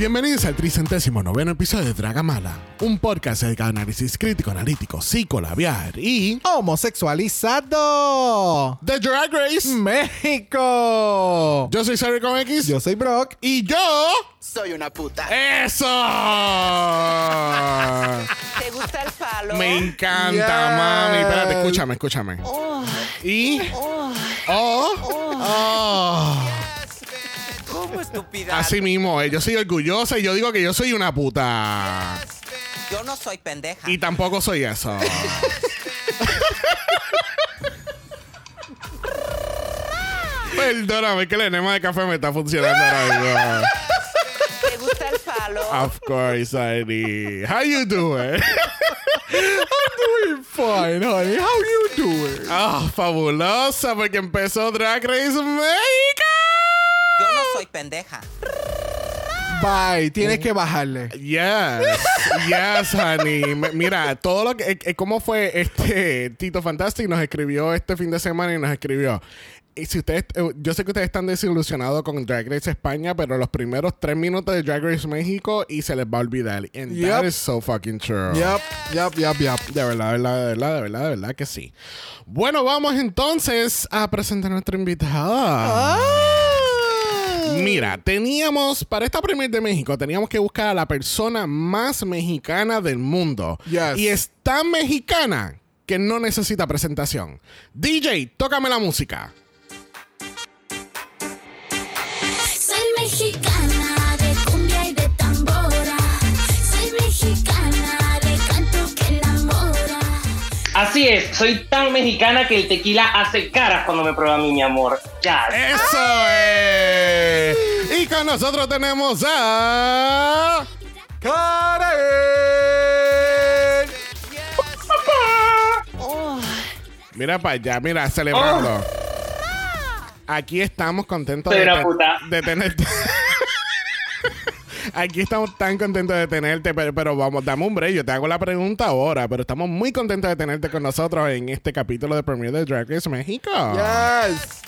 Bienvenidos al tricentésimo noveno episodio de Dragamala, un podcast dedicado a análisis crítico, analítico, psicolabiar y Homosexualizado. The Drag Race. México. Yo soy Sarri con X Yo soy Brock. y yo. Soy una puta. ¡Eso! ¿Te gusta el palo? Me encanta, Yes. mami. Espérate, escúchame, escúchame. Y. Oh. Oh. Así mismo, eh, yo soy orgullosa y yo digo que yo soy una puta. Yo no soy pendeja. Y tampoco soy eso. Perdóname que el enema de café me está funcionando ahora mismo. ¿Te gusta el palo? Of course, I How you doing? Doing fine, honey. How you doing? Ah, fabulosa, porque empezó Drag Race México. Yo no soy pendeja. Bye. Tienes que bajarle. Yes, yes, honey. M- Mira, todo lo que. eh, ¿Cómo fue este Tito Fantastic? Nos escribió este fin de semana y nos escribió. Y si ustedes, eh, yo sé que ustedes están desilusionados con Drag Race España, pero los primeros tres minutos de Drag Race México y se les va a olvidar. And that Yep. is so fucking true. Yup, yup, yup, yup. De verdad, de verdad, de verdad, de verdad, de verdad que sí. Bueno, vamos entonces a presentar a nuestra invitada. Mira, teníamos, para esta premier de México, teníamos que buscar a la persona más mexicana del mundo. Yes. Y es tan mexicana que no necesita presentación. DJ, tócame la música. Soy mexicana de cumbia y de tambora. Soy mexicana de canto que enamora. Así es, soy tan mexicana que el tequila hace caras cuando me prueba a mí, mi amor. Ya. ¡Eso es! Nosotros tenemos a... Karen. Mira para allá, mira, celebrando. Aquí estamos contentos Soy de, una ten- puta. de tenerte. Aquí estamos tan contentos de tenerte, pero, pero vamos, dame un break. Yo te hago la pregunta ahora, pero estamos muy contentos de tenerte con nosotros en este capítulo de Premier de Drag Race México. Yes.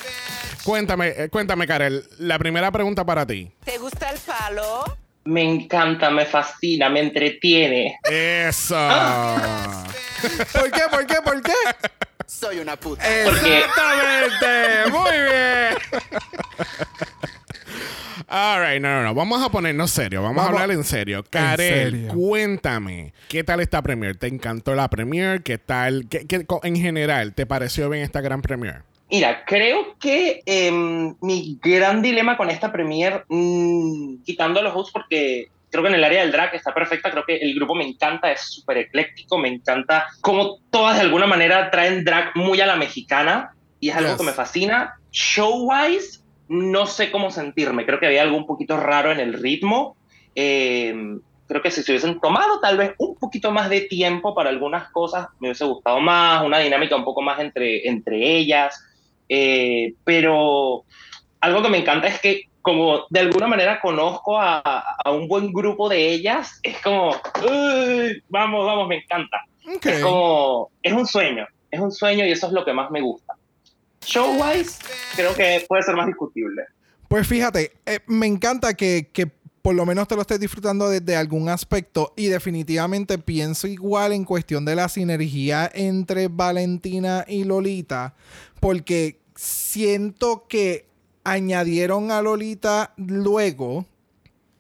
Cuéntame, eh, cuéntame, Karel. La primera pregunta para ti. ¿Te gusta el palo? Me encanta, me fascina, me entretiene. Eso. ¿Por qué? ¿Por qué? ¿Por qué? Soy una puta. Porque Exactamente. Muy bien. All right, no, no, no. Vamos a ponernos serio. Vamos, Vamos- a hablar en serio. Karel, serio. cuéntame. ¿Qué tal esta premier? ¿Te encantó la premier? ¿Qué tal? ¿Qué, qué- co- en general, te pareció bien esta gran premier? Mira, creo que em, mi gran dilema con esta premier, mm, quitando los hosts porque creo que en el área del drag está perfecta, creo que el grupo me encanta, es súper ecléctico, me encanta como todas de alguna manera traen drag muy a la mexicana y es algo Yes. que me fascina. Show-wise, no sé cómo sentirme, creo que había algo un poquito raro en el ritmo. Em, creo que si se hubiesen tomado tal vez un poquito más de tiempo para algunas cosas, me hubiese gustado más, una dinámica un poco más entre, entre ellas. Eh, pero algo que me encanta es que como de alguna manera conozco a, a un buen grupo de ellas, es como, "Uy, vamos, vamos, me encanta. Es como, es un sueño, es un sueño y eso es lo que más me gusta. Show-wise, creo que puede ser más discutible. Pues fíjate, eh, me encanta que, que por lo menos te lo estés disfrutando desde algún aspecto y definitivamente pienso igual en cuestión de la sinergia entre Valentina y Lolita, porque siento que añadieron a Lolita luego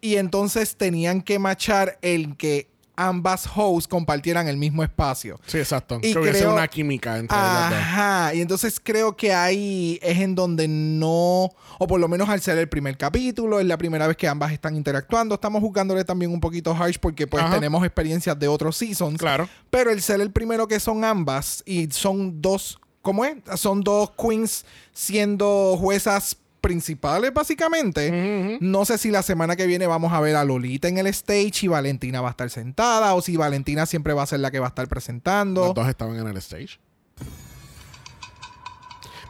y entonces tenían que machar el que ambas hosts compartieran el mismo espacio. Sí, exacto. Y que hubiese creo- una química entre. Ajá, y entonces creo que ahí es en donde no, o por lo menos al ser el primer capítulo, es la primera vez que ambas están interactuando. Estamos jugándole también un poquito harsh porque pues Ajá. tenemos experiencias de otros seasons. Claro. Pero el ser el primero que son ambas y son dos, ¿cómo es? Son dos queens siendo juezas principales básicamente. No sé si la semana que viene vamos a ver a Lolita en el stage y Valentina va a estar sentada o si Valentina siempre va a ser la que va a estar presentando. Los dos estaban en el stage.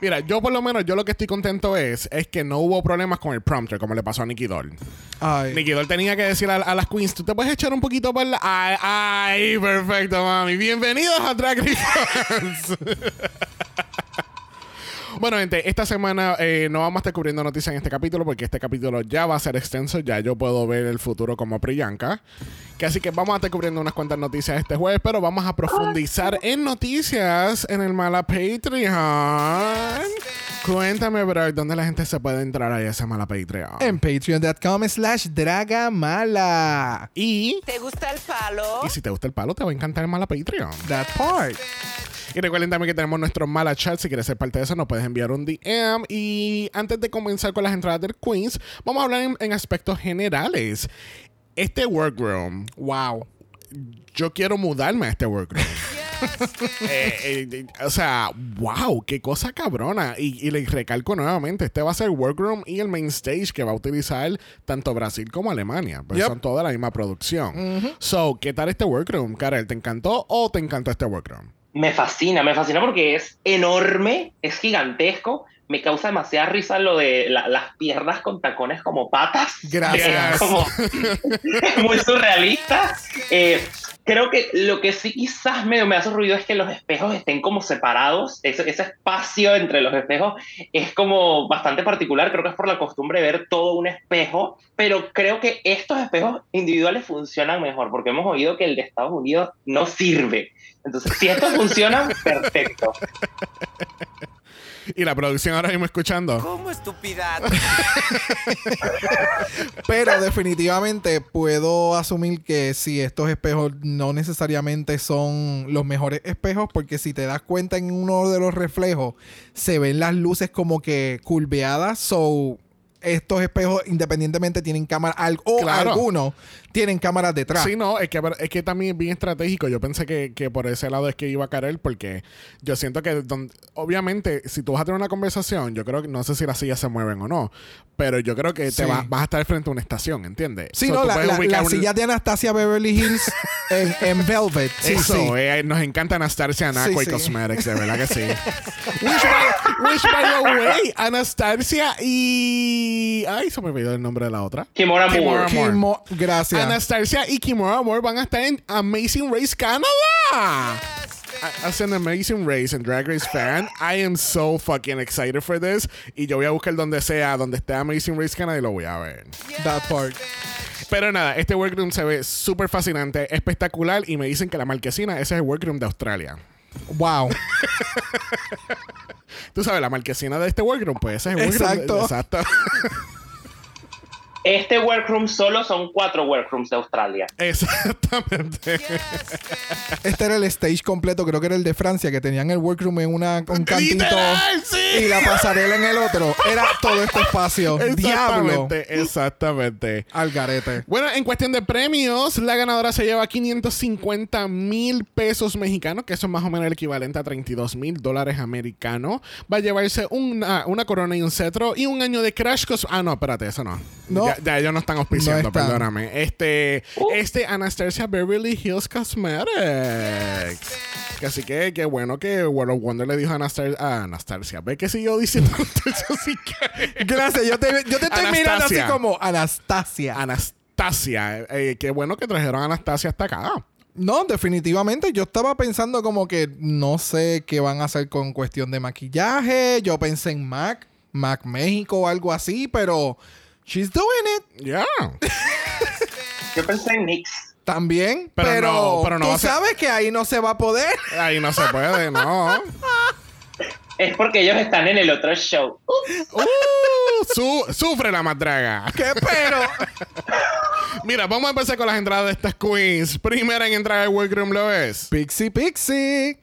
Mira, yo por lo menos, yo lo que estoy contento es, es que no hubo problemas con el prompter, como le pasó a Nicky Doll. Ay. Nicky Doll tenía que decir a, a las queens, tú te puedes echar un poquito por la... Ay, ay, perfecto, mami. Bienvenidos a Drag Race. Bueno, gente, esta semana eh, no vamos a estar cubriendo noticias en este capítulo porque este capítulo ya va a ser extenso. Ya yo puedo ver el futuro como Priyanka. Que así que vamos a estar cubriendo unas cuantas noticias este jueves, pero vamos a profundizar en noticias en el Mala Patreon. Cuéntame, bro, ¿dónde la gente se puede entrar ahí a ese Mala Patreon? En patreon.com slash dragamala. Y, ¿Te gusta el palo? y si te gusta el palo, te va a encantar el Mala Patreon. That part. Y recuerden también que tenemos nuestro mala chat. Si quieres ser parte de eso, nos puedes enviar un DM. Y antes de comenzar con las entradas del Queens, vamos a hablar en, en aspectos generales. Este workroom, Wow. yo quiero mudarme a este workroom. Eh, eh, eh, o sea, wow, qué cosa cabrona. Y, y le recalco nuevamente, este va a ser el workroom y el main stage que va a utilizar tanto Brasil como Alemania. Pues Yep. son toda la misma producción. So, ¿qué tal este workroom, Karel? ¿Te encantó o te encantó este workroom? Me fascina, me fascina porque es enorme, es gigantesco. Me causa demasiada risa lo de la- las piernas con tacones como patas. Gracias. Es como muy surrealista. Eh, creo que lo que sí quizás medio me hace ruido es que los espejos estén como separados. Ese, ese espacio entre los espejos es como bastante particular. Creo que es por la costumbre de ver todo un espejo. Pero creo que estos espejos individuales funcionan mejor porque hemos oído que el de Estados Unidos no sirve. Entonces, si estos funcionan, perfecto. Y la producción ahora mismo escuchando. ¿Cómo estupidad? Pero definitivamente puedo asumir que si estos espejos no necesariamente son los mejores espejos, porque si te das cuenta en uno de los reflejos, se ven las luces como que curveadas. So, estos espejos, independientemente, tienen cámara, al- o Claro. algunos tienen cámaras detrás. Sí, no, es que, es que también es bien estratégico. Yo pensé que, que por ese lado es que iba a caer, porque yo siento que, don- obviamente, si tú vas a tener una conversación, yo creo que, no sé si las sillas se mueven o no, pero yo creo que Sí. te vas, vas a estar frente a una estación, ¿entiendes? Sí, So, no, la, la, ubicar la un- silla de Anastasia Beverly Hills en, en Velvet. Sí, Eso, sí. eh, nos encanta Anastasia Anaco y. Cosmetics, de verdad que sí. which, by, the way, Anastasia y... Ay, se me olvidó el nombre de la otra. Kimora Kimora Moore. Moore. Kimo- gracias. Anastasia y Kimura Moore van a estar en Amazing Race Canada. As an Amazing Race and Drag Race fan, I am so fucking excited for this. Y yo voy a buscar donde sea, donde esté Amazing Race Canada y lo voy a ver. That part. Pero nada, este workroom se ve súper fascinante, espectacular. Y me dicen que la marquesina, ese es el workroom de Australia. Wow. Tú sabes, la marquesina de este workroom, pues ese es el workroom. Exacto. exacto. Este workroom solo son cuatro workrooms de Australia. Exactamente. Este era el stage completo, creo que era el de Francia, que tenían el workroom en una, un cantito sí. y la pasarela en el otro. Era todo este espacio. Diablo. Exactamente, exactamente. Al garete. Bueno, en cuestión de premios, la ganadora se lleva 550 mil pesos mexicanos, que eso es más o menos el equivalente a 32 mil dólares americanos. Va a llevarse una, una corona y un cetro y un año de Crash Cos... Ah, no, espérate, eso no. No, ya, ya ellos no están auspiciando, No están. perdóname. Este, este Anastasia Beverly Hills Cosmetics. Que así que qué bueno que World of Wonder le dijo a Anastasia. A Anastasia. ¿Ve que siguió diciendo Anastasia? Así que. Gracias, yo te, yo te estoy mirando así como Anastasia. Anastasia. Eh, qué bueno que trajeron a Anastasia hasta acá. No, definitivamente. Yo estaba pensando como que no sé qué van a hacer con cuestión de maquillaje. Yo pensé en Mac, Mac México o algo así, pero she's doing it Ya. Yo pensé en Nix. también. Pero Pero, no, pero no tú ser- sabes que ahí no se va a poder. Ahí no se puede, no. Es porque ellos están en el otro show. Uh, su- sufre la madraga. ¿Qué pero? Mira, vamos a empezar con las entradas de estas queens. Primera en entrar al Workroom lo es. Pixie Pixie.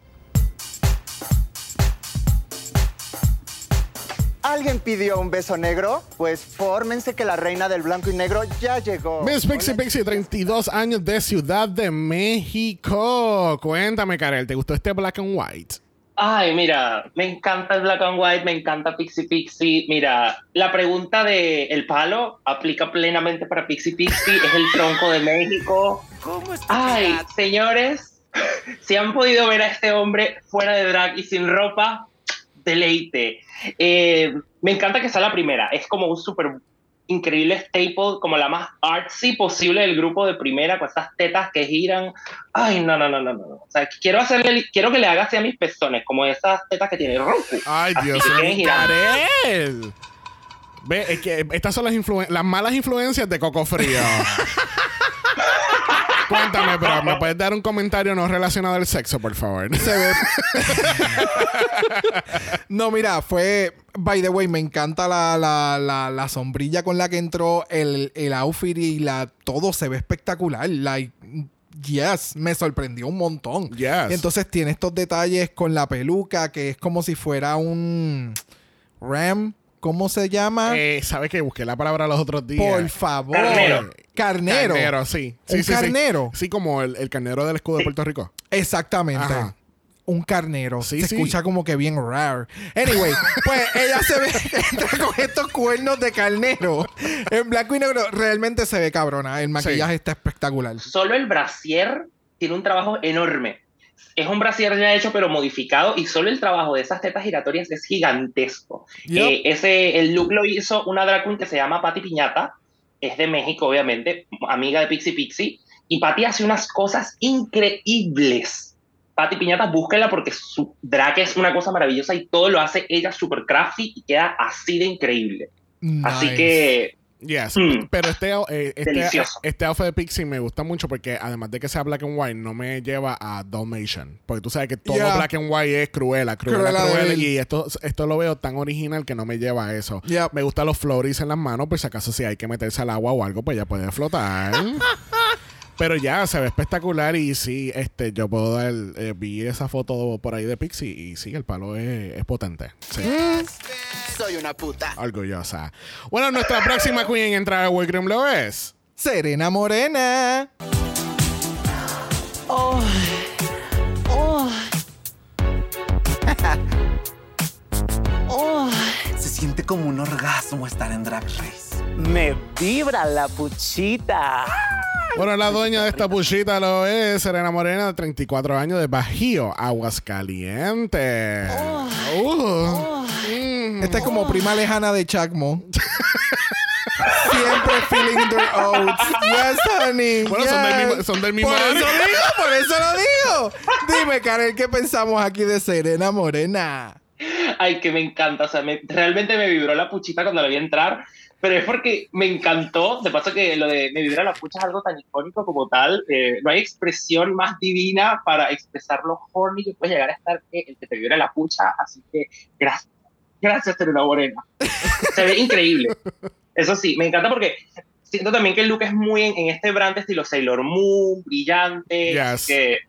¿Alguien pidió un beso negro? Pues fórmense que la reina del blanco y negro ya llegó. Miss Pixie Pixie, 32 años de Ciudad de México. Cuéntame, Karel, ¿te gustó este black and white? Ay, mira, me encanta el Black and White, me encanta Pixie Pixie. Mira, la pregunta de el palo aplica plenamente para Pixie Pixie, es el tronco de México. ¿Cómo es Ay, señores, si han podido ver a este hombre fuera de drag y sin ropa, deleite. Eh, me encanta que sea la primera, es como un súper increíble staple, como la más artsy posible del grupo de primera, con esas tetas que giran. Ay, no, no, no, no, no. O sea, quiero hacerle, quiero que le haga así a mis pezones, como esas tetas que tiene Roku. Ay, Dios mío. Ve, es que estas son las, las malas influencias de Coco Frío. Cuéntame, pero ¿me puedes dar un comentario no relacionado al sexo, por favor? Se ve. no, mira, fue. By the way, me encanta la, la, la, la sombrilla con la que entró, el, el outfit y la. Todo se ve espectacular. Like. Yes, me sorprendió un montón. Yes. Y entonces tiene estos detalles con la peluca, que es como si fuera un. Ram. ¿Cómo se llama? Eh, ¿Sabes que Busqué la palabra los otros días. Por favor. Carnero. Carnero. Carnero, sí. Sí, Un sí, sí. carnero. Sí, como el, el carnero del escudo de Puerto Rico. Exactamente. Ajá. Un carnero. Sí, se sí. escucha como que bien raro. Anyway, pues ella se ve entra con estos cuernos de carnero. En blanco y negro realmente se ve cabrona. El maquillaje está espectacular. Solo el brasier tiene un trabajo enorme. Es un brasier ya hecho pero modificado y solo el trabajo de esas tetas giratorias es gigantesco. Yep. Eh, ese, el look lo hizo una drag queen que se llama Patti Piñata, es de México obviamente, amiga de Pixie Pixie, y Patti hace unas cosas increíbles. Patti Piñata, búsquela porque su drag es una cosa maravillosa y todo lo hace ella super crafty y queda así de increíble. Así que Yes. Mm. Pero este, eh, este, este outfit de Pixie me gusta mucho porque además de que sea black and white, no me lleva a Dalmatian. Porque tú sabes que todo Yeah. black and white es cruela, cruela, cruela. Y esto, esto lo veo tan original que no me lleva a eso. Me gustan los floris en las manos, pues si acaso si hay que meterse al agua o algo, pues ya puede flotar. Pero ya, se ve espectacular y sí, este, yo puedo dar, eh, vi esa foto por ahí de Pixie y sí, el palo es, es potente. Sí. Soy una puta. Orgullosa. Bueno, nuestra próxima queen en entrar a Workroom lo es. Serena Morena. Se siente como un orgasmo estar en Drag Race. Me vibra la puchita. Bueno, la dueña de esta puchita lo es Serena Morena, de 34 años, de Bajío, Aguascalientes. Uh. Mm. Esta es como prima lejana de Chacmo. Siempre feeling their oats. Yes, honey. Bueno, son del yes. mismo- son del mismo Por eso año. digo, por eso lo digo. Dime, Karen, ¿qué pensamos aquí de Serena Morena? Ay, que me encanta. O sea, me- realmente me vibró la puchita cuando la vi entrar. Pero es porque me encantó. De paso que lo de me vibra la pucha es algo tan icónico como tal. eh, no hay expresión más divina para expresar lo horny que puede llegar a estar que el que te vibra la pucha. Así que gracias. Gracias, Serena Morena. Se ve increíble. Eso sí, me encanta porque siento también que el look es muy en, en este brand estilo Sailor Moon, brillante. Yes. Que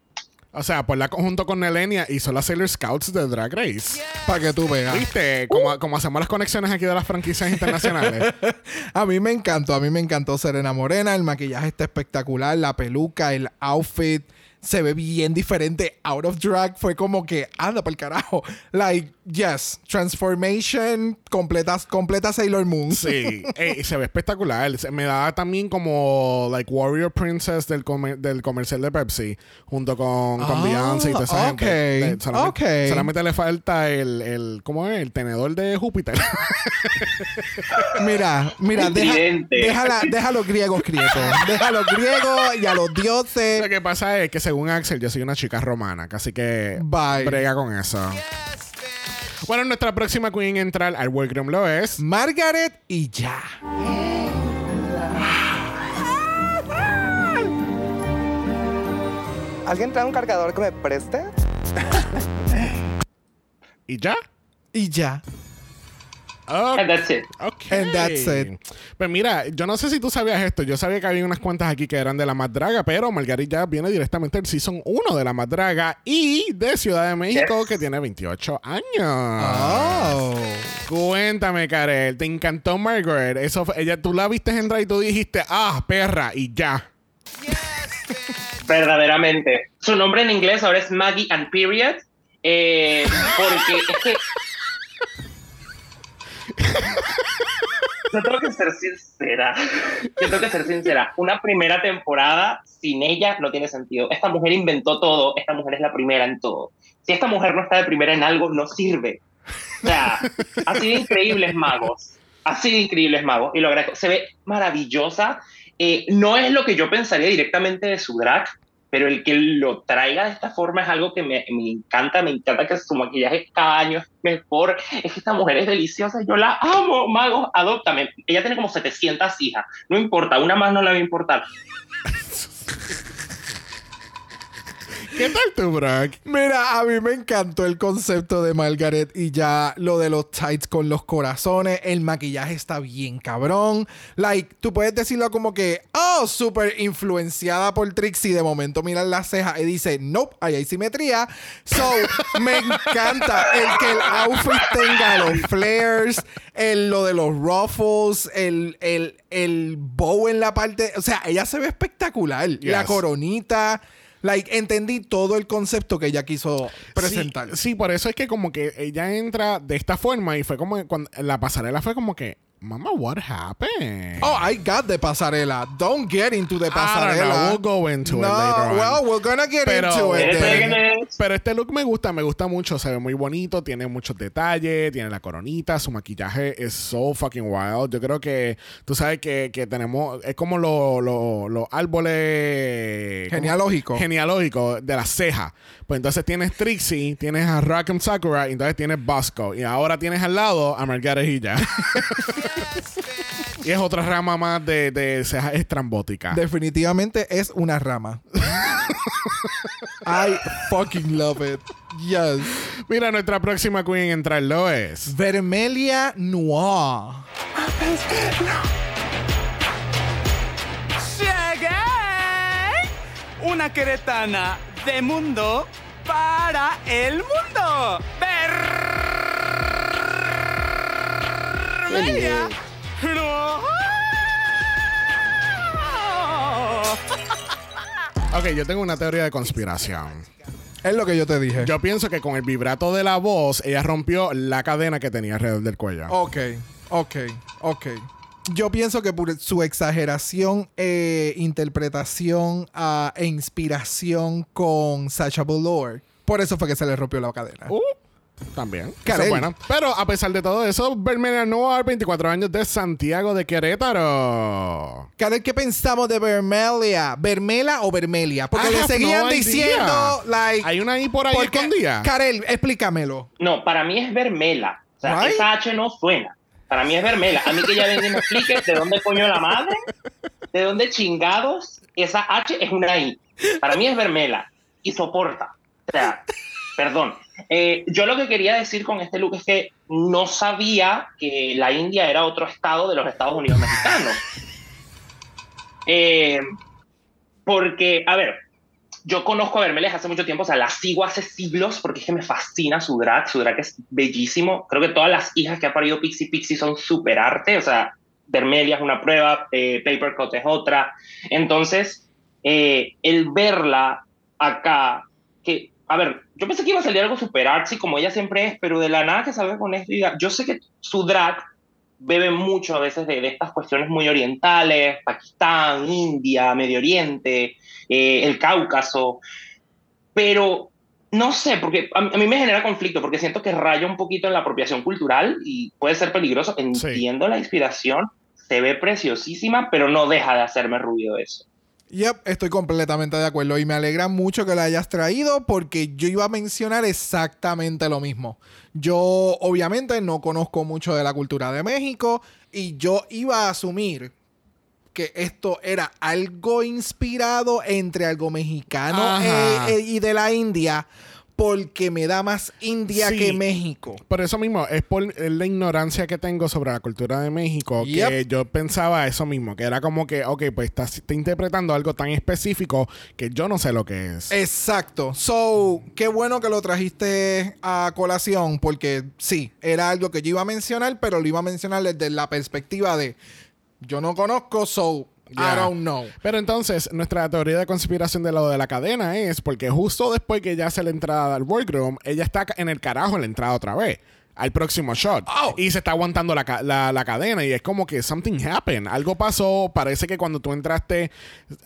O sea, por la conjunto con Nelenia hizo las Sailor Scouts de Drag Race. Para que tú veas. ¿Viste? Como, como hacemos las conexiones aquí de las franquicias internacionales. A mí me encantó, a mí me encantó Serena Morena, el maquillaje está espectacular, la peluca, el outfit, se ve bien diferente. Out of drag fue como que anda para el carajo. Like, yes, transformation completa, completa Sailor Moon. Sí, Ey, se ve espectacular. Se- Me da también como like Warrior Princess del, comer- del comercial de Pepsi, junto con, con Ah, Beyoncé y toda esa ok, gente. Le- solamente, ok. solamente le falta el, el, ¿cómo es? El tenedor de Júpiter. Mira, mira, deja, tridente. deja, a los griegos quietos. Deja a los griegos y a los Lo dioses. que pasa es que según Axel, yo soy una chica romana, así que Bye. brega con eso. Bueno, nuestra próxima queen en entrar al workroom lo es. Margaret y ya. ¿Alguien trae un cargador que me preste? ¿Y ya? Y ya. Ok. And that's it. Ok. And that's it. Pues mira, yo no sé si tú sabías esto. Yo sabía que había unas cuantas aquí que eran de la más draga, pero Margarita ya viene directamente del Season 1 de la más draga y de Ciudad de México, Yes. que tiene 28 años. Oh. Cuéntame, Karel, ¿te encantó Margaret? Eso fue- ella, tú la viste entrar y tú dijiste, ah, perra, y ya. Verdaderamente. Su nombre en inglés ahora es Maggie and Period. eh, porque es que. Yo tengo que ser sincera. Yo tengo que ser sincera. Una primera temporada sin ella no tiene sentido. Esta mujer inventó todo. Esta mujer es la primera en todo. Si esta mujer no está de primera en algo, no sirve. O sea, así de increíbles magos. Así de increíbles magos. Y lo agradezco. Se ve maravillosa. Eh, no es lo que yo pensaría directamente de su drag, pero el que lo traiga de esta forma es algo que me, me encanta. Me encanta que su maquillaje cada año es mejor. Es que esta mujer es deliciosa. Yo la amo. Magos, adóptame. Ella tiene como 700 hijas. No importa. Una más no le va a importar. ¿Qué tal tu, Brock? Mira, a mí me encantó el concepto de Margaret y ya lo de los tights con los corazones. El maquillaje está bien cabrón. Like, tú puedes decirlo como que, oh, súper influenciada por Trixie. De momento miras las cejas y dice, nope, ahí hay simetría. So, me encanta el que el outfit tenga los flares, el, lo de los ruffles, el, el, el bow en la parte. O sea, ella se ve espectacular. La coronita. Like, entendí todo el concepto que ella quiso presentar. Sí, sí, por eso es que como que ella entra de esta forma y fue como que cuando la pasarela fue como que, Mama, what happened? Oh, I got the pasarela. Don't get into the pasarela. We'll go into it no, later on. well, we're gonna get Pero- into it. Este- then. Pero este look me gusta, me gusta mucho, se ve muy bonito, tiene muchos detalles, tiene la coronita, su maquillaje es so fucking wild. Yo creo que tú sabes que, que tenemos, es como los lo, los árboles ¿cómo? Genealógico. de las cejas. Pues entonces tienes Trixie, tienes a Rock'em Sakura, y entonces tienes Bosco. Y ahora tienes al lado a Margaret y ya. y es otra rama más de, de cejas estrambóticas. Definitivamente es una rama. I fucking love it. Yes. Mira, nuestra próxima queen en entrarlo es. Vermelia Noir. Llegué. Una queretana de mundo para el mundo. Vermelia. No. Ok, yo tengo una teoría de conspiración. Es lo que yo te dije. Yo pienso que con el vibrato de la voz, ella rompió la cadena que tenía alrededor del cuello. Ok, ok, ok. Yo pienso que por su exageración, eh, interpretación ah, e inspiración con Sacha Velour, por eso fue que se le rompió la cadena. Uh, también. Eso es bueno. Pero a pesar de todo eso, Vermelia Noir, 24 años de Santiago de Querétaro. Karel, ¿qué pensamos de Vermelia? ¿Vermela o Vermelia? Porque I le have seguían no idea. diciendo, like... Hay una ahí por ahí porque- escondida. Karel, explícamelo. No, para mí es vermela. O sea, Right? esa H no suena. Para mí es vermela. A mí que ya me explique de dónde coño la madre, de dónde chingados esa H es una I. Para mí es vermela y soporta. O sea, perdón. Eh, yo lo que quería decir con este look es que no sabía que la India era otro estado de los Estados Unidos mexicanos. Eh, porque, a ver, yo conozco a Vermeles hace mucho tiempo, o sea, la sigo hace siglos porque es que me fascina su drag, su drag es bellísimo. Creo que todas las hijas que ha parido Pixie Pixie son súper arte, o sea, Vermelia es una prueba, eh, Papercut es otra. Entonces, eh, el verla acá que, a ver, yo pensé que iba a salir algo super artsy como ella siempre es, pero de la nada que salga con esto yo sé que su drag bebe mucho a veces de, de estas cuestiones muy orientales, Pakistán, India, Medio Oriente, eh, el Cáucaso, pero no sé, porque a, a mí me genera conflicto, porque siento que raya un poquito en la apropiación cultural y puede ser peligroso. Entiendo la inspiración, se ve preciosísima, pero no deja de hacerme ruido eso. Yep, estoy completamente de acuerdo y me alegra mucho que la hayas traído porque yo iba a mencionar exactamente lo mismo. Yo obviamente no conozco mucho de la cultura de México y yo iba a asumir que esto era algo inspirado entre algo mexicano eh, eh, y de la India porque me da más India Sí. que México. Por eso mismo, es por la ignorancia que tengo sobre la cultura de México que yo pensaba eso mismo, que era como que, ok, pues estás está interpretando algo tan específico que yo no sé lo que es. Exacto. So, qué bueno que lo trajiste a colación, porque sí, era algo que yo iba a mencionar, pero lo iba a mencionar desde la perspectiva de yo no conozco, so I Yeah. don't know. Pero entonces, nuestra teoría de conspiración de lo de la cadena es porque justo después que ella hace la entrada al workroom, ella está en el carajo en la entrada otra vez. Al próximo shot. Oh. Y se está aguantando la, la- la cadena. Y es como que something happened. Algo pasó. Parece que cuando tú entraste,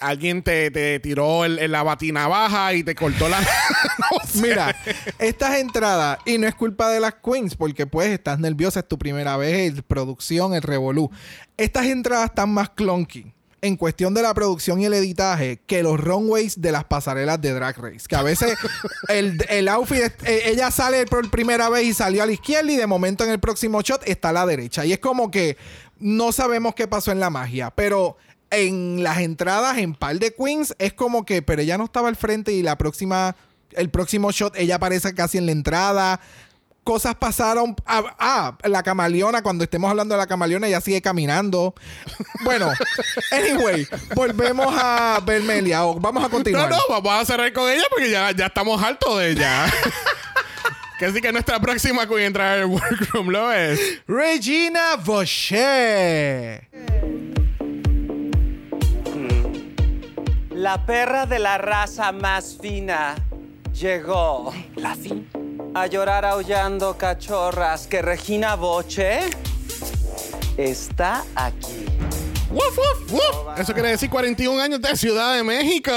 alguien te, te tiró el, el- la batina baja y te cortó la. No sé. Mira, estas entradas, y no es culpa de las queens, porque pues estás nerviosa, es tu primera vez, el producción, el revolú. Estas entradas están más clunky en cuestión de la producción y el editaje que los runways de las pasarelas de Drag Race. Que a veces el, el outfit, eh, ella sale por primera vez y salió a la izquierda y de momento en el próximo shot está a la derecha. Y es como que no sabemos qué pasó en la magia, pero en las entradas en par de queens es como que, pero ella no estaba al frente y la próxima, el próximo shot ella aparece casi en la entrada. Cosas pasaron. Ah, ah, la camaleona, cuando estemos hablando de la camaleona, ella sigue caminando. Bueno, anyway, volvemos a Vermelia. o vamos a No, continuar. no, vamos a cerrar con ella porque ya, ya estamos hartos de ella. que así que nuestra próxima queen entrar al workroom lo es. Regina Boucher. La perra de la raza más fina llegó. ¿La fin? A llorar aullando cachorras que Regina Boche está aquí. Woof, woof, woof. Eso quiere decir 41 años de Ciudad de México.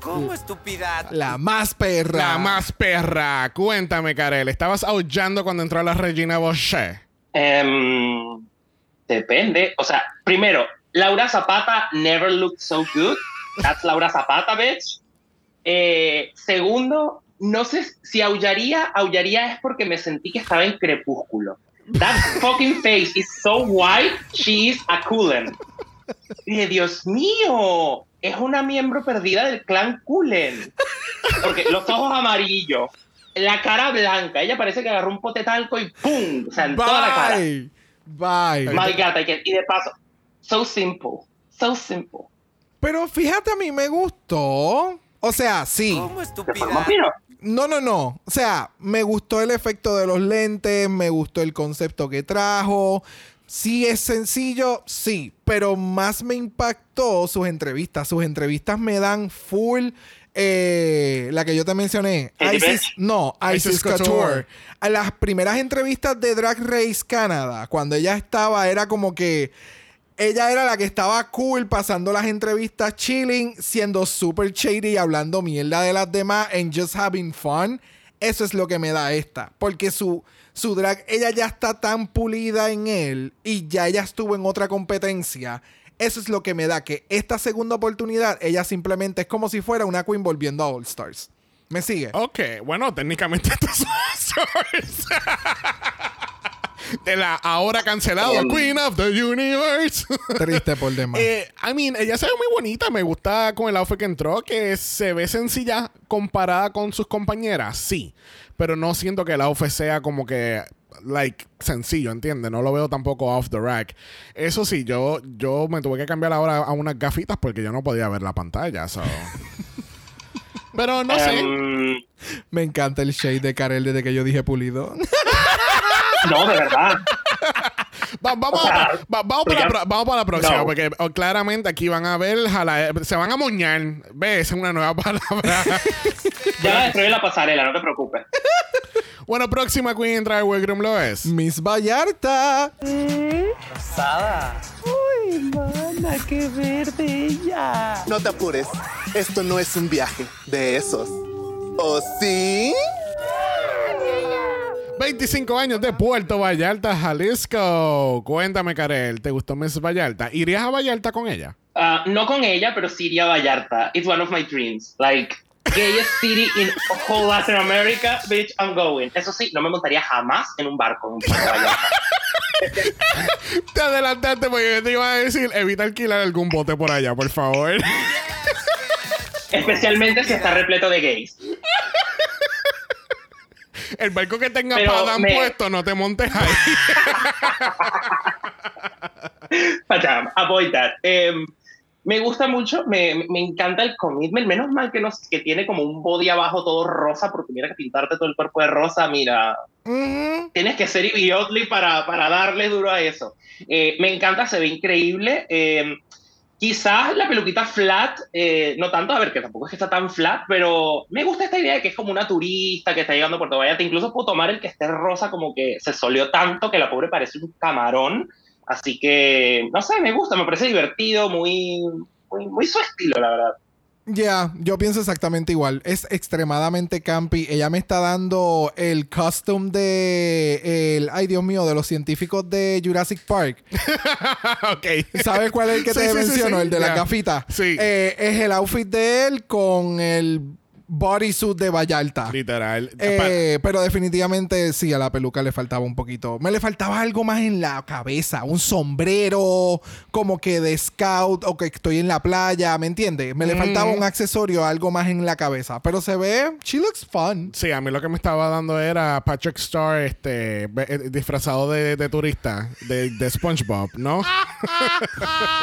¿Cómo estupidad? La más perra. La más perra. Cuéntame, Karel. ¿Estabas aullando cuando entró la Regina Boucher? Em, depende. O sea, primero, Laura Zapata never looked so good. That's Laura Zapata, bitch. Eh, segundo, no sé si aullaría. Aullaría es porque me sentí que estaba en crepúsculo. That fucking face is so white, she is a Cullen. Y dije, Dios mío, es una miembro perdida del clan Cullen. Porque los ojos amarillos, la cara blanca, ella parece que agarró un pote talco y ¡pum! O sea, en toda la cara. Bye. Bye. My God, I can't- Y de paso, so simple, so simple. Pero fíjate, a mí me gustó. O sea, sí. ¿Cómo? No, no, no. O sea, me gustó el efecto de los lentes, me gustó el concepto que trajo. Sí es sencillo, sí, pero más me impactó sus entrevistas. Sus entrevistas me dan full eh, la que yo te mencioné. Isis, no, Isis Isis Couture. Couture. A las primeras entrevistas de Drag Race Canada, cuando ella estaba, era como que ella era la que estaba cool pasando las entrevistas chilling, siendo super shady y hablando mierda de las demás and just having fun. Eso es lo que me da esta. Porque su, su drag, ella ya está tan pulida en él y ya ella estuvo en otra competencia. Eso es lo que me da que esta segunda oportunidad, ella simplemente es como si fuera una queen volviendo a All Stars. ¿Me sigue? Ok, bueno, técnicamente estos son stars. De la ahora cancelado Queen of the Universe. Triste por demás. Eh, I mean, ella se ve muy bonita. Me gusta con el outfit que entró, que se ve sencilla comparada con sus compañeras, sí. Pero no siento que el outfit sea como que, like, sencillo, ¿entiendes? No lo veo tampoco off the rack. Eso sí, yo, yo me tuve que cambiar ahora a unas gafitas porque yo no podía ver la pantalla, so. Pero no sé. Em, Me encanta el shade de Karel desde que yo dije pulido. No, de verdad. Va- vamos, a- va- vamos, para la, pro- vamos para la próxima, No. porque oh, claramente aquí van a ver, jala- se van a moñar. ¿Ves? Es una nueva palabra. Ya la destruí en la pasarela, no te preocupes. bueno, próxima Queen entra al Workroom lo es. Miss Vallarta. Rosada. Uy, mana, qué verde ella. No te apures. Esto no es un viaje de esos. ¿O sí? 25 años de Puerto Vallarta, Jalisco. Cuéntame, Karel, ¿te gustó Miss Vallarta? ¿Irías a Vallarta con ella? Ah, no con ella, pero sí iría a Vallarta. It's one of my dreams. Like, gayest city in whole Latin America, bitch, I'm going. Eso sí, no me montaría jamás en un barco en Puerto Vallarta. Te adelantaste porque yo te iba a decir, evita alquilar algún bote por allá, por favor. Especialmente si está repleto de gays. El barco que tenga Pero Padán me- puesto, no te montes ahí. Pacham, avoid that. Em, me gusta mucho, me, me encanta el commitment. Menos mal que, nos, que tiene como un body abajo todo rosa, porque mira que pintarte todo el cuerpo de rosa, mira. Tienes que ser idiotly para, para darle duro a eso. Eh, me encanta, se ve increíble. Em, quizás la peluquita flat, eh, no tanto, a ver, que tampoco es que está tan flat, pero me gusta esta idea de que es como una turista que está llegando a Puerto Vallarta. Incluso puedo tomar el que esté rosa, como que se soleó tanto que la pobre parece un camarón. Así que, no sé, me gusta, me parece divertido, muy, muy, muy su estilo, la verdad. Ya, yo pienso exactamente igual. Es extremadamente campy. Ella me está dando el custom de el, ay Dios mío, de los científicos de Jurassic Park. ok. ¿Sabes cuál es el que Sí, te sí, menciono? sí. El de la gafita. Sí. Eh, es el outfit de él con el bodysuit de Vallarta. Literal. Eh, pero definitivamente sí, a la peluca le faltaba un poquito. Me le faltaba algo más en la cabeza, un sombrero, como que de scout o que estoy en la playa, ¿me entiendes? Me le faltaba un accesorio, algo más en la cabeza. Pero se ve, she looks fun. Sí, a mí lo que me estaba dando era Patrick Star este, eh, disfrazado de, de turista, de, de SpongeBob, ¿no?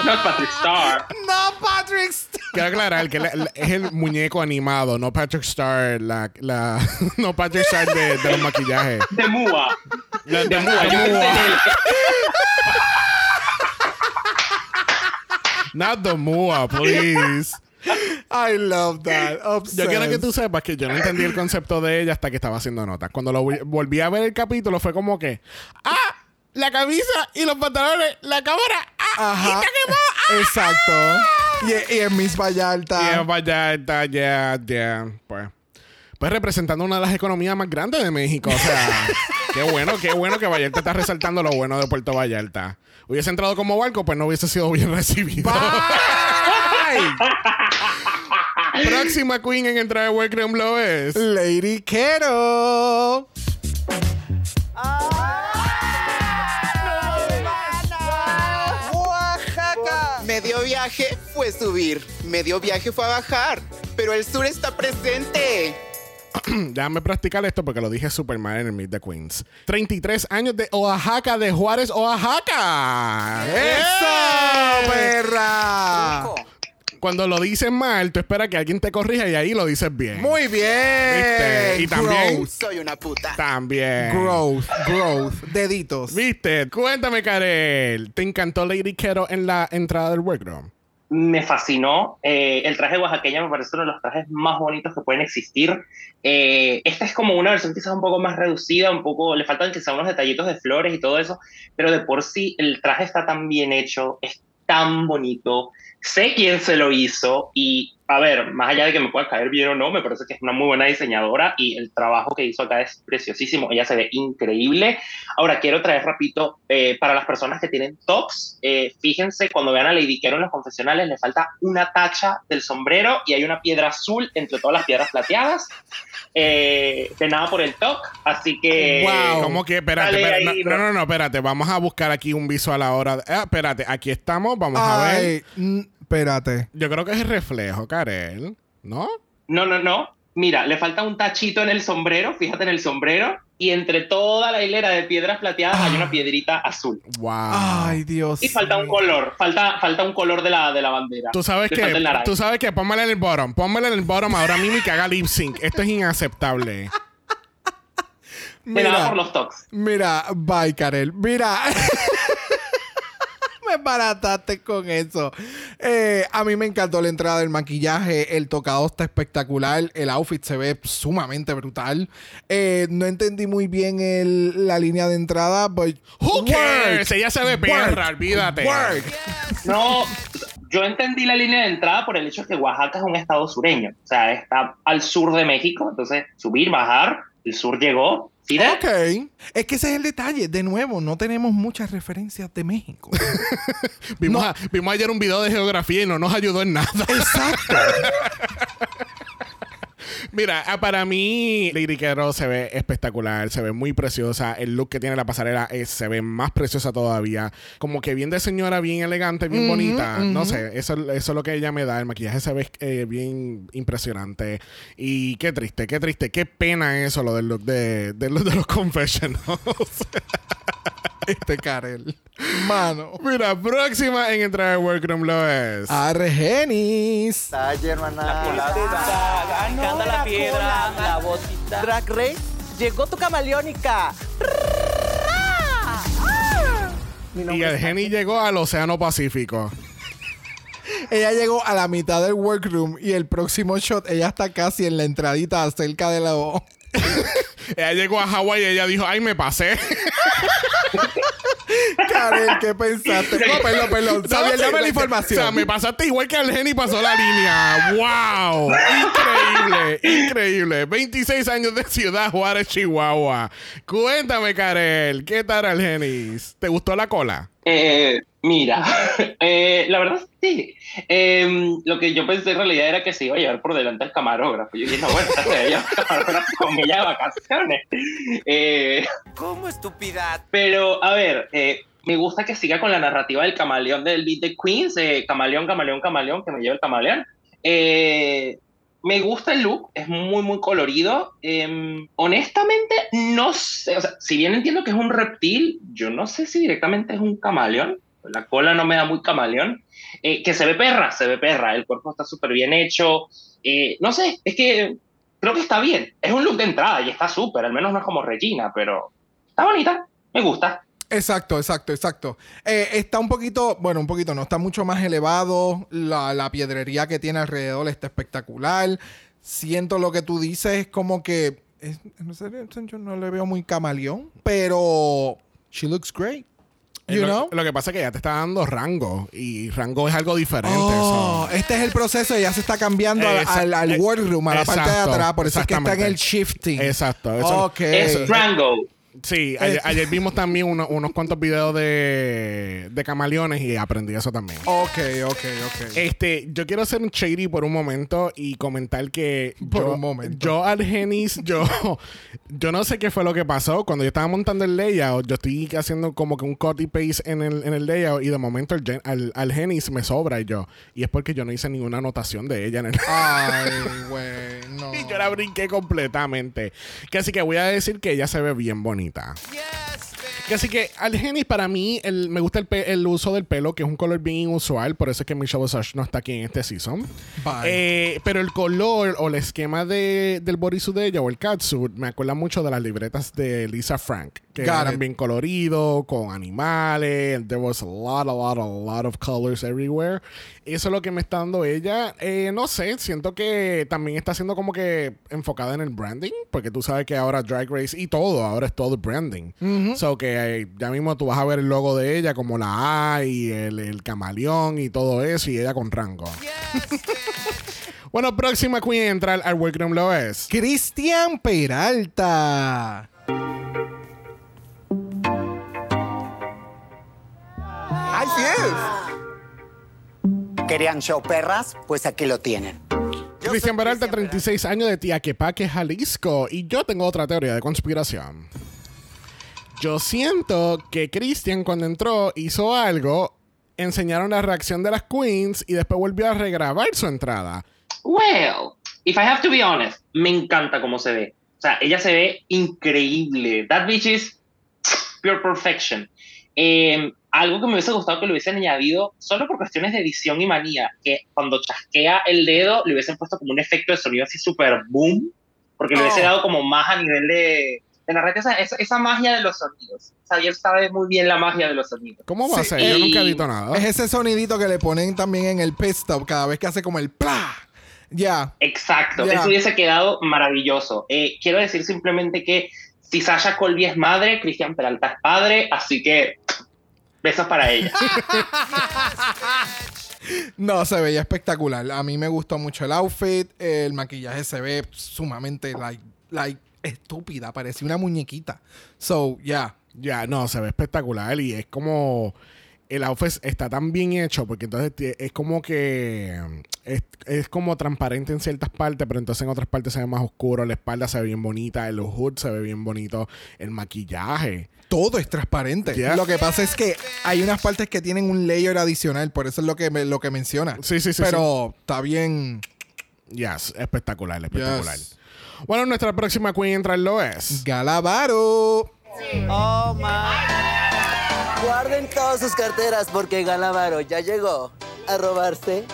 No es Patrick Star. No, Patrick. Quiero aclarar que la- la- es el muñeco animado, no Patrick Star, la, la, no Patrick Star de, de los maquillajes. De Mua. De, De Mua. Yo pensé en él. Not the Mua, please. I love that. Yo quiero que tú sepas que yo no entendí el concepto de ella hasta que estaba haciendo notas. Cuando lo vol- volví a ver el capítulo fue como que, ah, la camisa y los pantalones, la cámara, ah, Ajá. y está quemado, Exacto. Y, y en Miss Vallarta. Y en Vallarta, ya, ya, pues. Pues representando una de las economías más grandes de México. O sea, qué bueno, qué bueno que Vallarta está resaltando lo bueno de Puerto Vallarta. Hubiese entrado como barco, pues no hubiese sido bien recibido. Próxima queen en entrar de Workroom lo es. Lady Kero. Oaxaca. Fue subir, medio viaje fue a bajar, pero el sur está presente. Déjame practicar esto porque lo dije super mal en el Meet the Queens. 33 años de Oaxaca, de Juárez, Oaxaca. ¡Eso, perra! Cuando lo dices mal, tú esperas que alguien te corrija y ahí lo dices bien. Muy bien. ¿Viste? Y también. Growth. Soy una puta. También. Growth, growth. Deditos. ¿Viste? Cuéntame, Karel. ¿Te encantó Lady Kero en la entrada del workroom? Me fascinó. Eh, el traje oaxaqueño me parece uno de los trajes más bonitos que pueden existir. Eh, esta es como una versión quizás un poco más reducida, un poco, le faltan quizás unos detallitos de flores y todo eso, pero de por sí el traje está tan bien hecho, es tan bonito. Sé quién se lo hizo y, a ver, más allá de que me pueda caer bien o no, me parece que es una muy buena diseñadora y el trabajo que hizo acá es preciosísimo. Ella se ve increíble. Ahora quiero traer rapidito eh, para las personas que tienen tops. eh, fíjense, cuando vean a Lady Kero en los confesionales, le falta una tacha del sombrero y hay una piedra azul entre todas las piedras plateadas. Eh, de nada por el top. Así que. ¿Cómo que? Espérate, espérate. ahí, no, bro. no, no, espérate. Vamos a buscar aquí un visual ahora. Ah, espérate, aquí estamos. Vamos a ver. Espérate. Yo creo que es el reflejo, Karel. ¿No? No, no, no. Mira, le falta un tachito en el sombrero, fíjate en el sombrero, y entre toda la hilera de piedras plateadas hay una piedrita azul. Wow. Ay, Dios. Y falta un color, falta, falta un color de la, de la bandera. Tú sabes Le que, tú sabes que, pónmele en el bottom, pónmele en el bottom ahora mismo y que haga lip sync. Esto es inaceptable. Mira, por los tocs. mira, bye, Karel. Mira. me barataste con eso. Eh, a mí me encantó la entrada del maquillaje. El tocado está espectacular. El outfit se ve sumamente brutal. Eh, no entendí muy bien el- la línea de entrada, but Who cares? Ella se ve perra, olvídate. work. No, yo entendí la línea de entrada por el hecho de que Oaxaca es un estado sureño. O sea, está al sur de México. Entonces, subir, bajar, el sur llegó. Ok. Es que ese es el detalle. De nuevo, no tenemos muchas referencias de México. Vimos, No. a- vimos ayer un video de geografía y no nos ayudó en nada. Exacto. Mira, ah, para mí, Lady Quero se ve espectacular, se ve muy preciosa. El look que tiene la pasarela es- se ve más preciosa todavía. Como que bien de señora, bien elegante, bien bonita. No sé, eso, eso es lo que ella me da. El maquillaje se ve eh, bien impresionante. Y qué triste, qué triste, qué pena eso, lo del look de, de, los- de los confessionals. este Karel. Mano. Mira, próxima en entrar al workroom lo es. Argenis. Ay, hermana. La piedra, la botita. Drag Race, llegó tu camaleónica. Y el Geni llegó al Océano Pacífico. Ella llegó a la mitad del workroom y el próximo shot, ella está casi en la entradita cerca de la... Ella llegó a Hawái y ella dijo, ay, me pasé. Karel, ¿qué pensaste? No, perdón, perdón. Sabiel, dame la información. O sea, me pasaste igual que al Geni pasó la línea. ¡Wow! Increíble, increíble. 26 años de Ciudad Juárez, Chihuahua. Cuéntame, Karel, ¿qué tal al Genis? ¿Te gustó la cola? Eh, mira, eh, la verdad sí. Eh, lo que yo pensé en realidad era que se iba a llevar por delante el camarógrafo. Yo dije, no, bueno, se va a llevar el camarógrafo con ella de vacaciones. Eh, ¿Cómo estupidad? pero, a ver, eh, me gusta que siga con la narrativa del camaleón del Beat the Queens, eh, camaleón, camaleón, camaleón, que me lleva el camaleón. Me gusta el look, es muy, muy colorido. Eh, honestamente, no sé, o sea, si bien entiendo que es un reptil, yo no sé si directamente es un camaleón. La cola no me da muy camaleón. Eh, que se ve perra, se ve perra, el cuerpo está súper bien hecho. Eh, no sé, es que creo que está bien. Es un look de entrada y está súper, al menos no es como Regina, pero está bonita, me gusta. Exacto, exacto, exacto. Eh, está un poquito, bueno, un poquito no, está mucho más elevado. La, la piedrería que tiene alrededor está espectacular. Siento lo que tú dices, es como que. es- en serio, yo no le veo muy camaleón, pero. She looks great. You lo, know? lo que pasa es que ya te está dando rango y rango es algo diferente. Oh, so- este es el proceso, ya se está cambiando al, al, al eh, workroom, a la parte de atrás, por eso es que está en el shifting. Exacto. Eso. Es Rango. Sí, ayer, ayer vimos también uno- unos cuantos videos de, de camaleones y aprendí eso también. Ok, ok, ok. Este, yo quiero hacer un shady por un momento y comentar que Por yo, un momento. yo al Genis, yo, yo no sé qué fue lo que pasó. Cuando yo estaba montando el layout, yo estoy haciendo como que un cut y paste en el, en el layout y de momento el gen- al, al Genis me sobra y yo. Y es porque yo no hice ninguna anotación de ella en el Ay, güey, no. y yo la brinqué completamente. Que así que voy a decir que ella se ve bien bonita. Que así que al Genis para mí el- me gusta el, pe- el uso del pelo, que es un color bien inusual, por eso es que Michelle Visage no está aquí en este season. Bye. Eh, pero el color o el esquema de, del bodysuit de ella o el catsuit me acuerda mucho de las libretas de Lisa Frank, que Got eran it. bien coloridos, con animales. There was a lot, a lot, a lot of colors everywhere. Eso es lo que me está dando ella. Eh, no sé, siento que también está siendo como que enfocada en el branding, porque tú sabes que ahora Drag Race y todo, ahora es todo branding. So que eh, ya mismo tú vas a ver el logo de ella como la A y el, el camaleón y todo eso, y ella con rango. Bueno, próxima queen a entrar al workroom lo es. Cristian Peralta. Así es. ¿Querían show perras? Pues aquí lo tienen. Cristian Peralta, 36 años de Tiaquepaque, Jalisco. Y yo tengo otra teoría de conspiración. Yo siento que Cristian cuando entró hizo algo, enseñaron la reacción de las queens y después volvió a regrabar su entrada. Well, if I have to be honest, me encanta cómo se ve. O sea, ella se ve increíble. That bitch is pure perfection. Eh, algo que me hubiese gustado que le hubiesen añadido, solo por cuestiones de edición y manía, que cuando chasquea el dedo le hubiesen puesto como un efecto de sonido así super boom, porque le hubiese Oh. dado como más a nivel de, de narrarte esa, esa, esa magia de los sonidos. Xavier sabe muy bien la magia de los sonidos. ¿Cómo va a Sí, ser? Yo nunca edito nada. Es ese sonidito que le ponen también en el pit stop cada vez que hace como el pla. Ya. Exacto, Ya. eso hubiese quedado maravilloso. Eh, quiero decir simplemente que si Sasha Colby es madre, Cristian Peralta es padre, así que besos para ella. No, se veía espectacular. A mí me gustó mucho el outfit. El maquillaje se ve sumamente like, like estúpida. Parecía una muñequita. So, ya. Ya, no, se ve espectacular y es como el outfit está tan bien hecho porque entonces es como que es, es como transparente en ciertas partes, pero entonces en otras partes se ve más oscuro, la espalda se ve bien bonita, el hood se ve bien bonito, el maquillaje. Todo es transparente. Ya. Lo que pasa es que hay unas partes que tienen un layer adicional. Por eso es lo que, me- lo que menciona. Sí, sí, sí. Pero está bien. Yes, espectacular, espectacular. Yes. Bueno, nuestra próxima queen entra en lo es. Galavaro. Oh my. Guarden todas sus carteras porque Galavaro ya llegó a robarse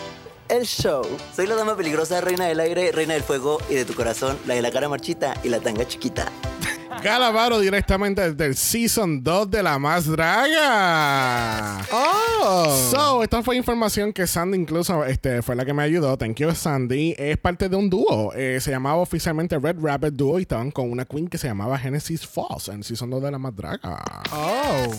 el show. Soy la dama peligrosa, reina del aire, reina del fuego y de tu corazón, la de la cara marchita y la tanga chiquita. Galavaro directamente desde el Season 2 de La Más Draga. Oh. So, esta fue información que Sandy incluso este, fue la que me ayudó. Thank you, Sandy. Es parte de un dúo. Eh, se llamaba oficialmente Red Rabbit Duo y estaban con una queen que se llamaba Genesis Falls en Season 2 de La Más Draga. Oh.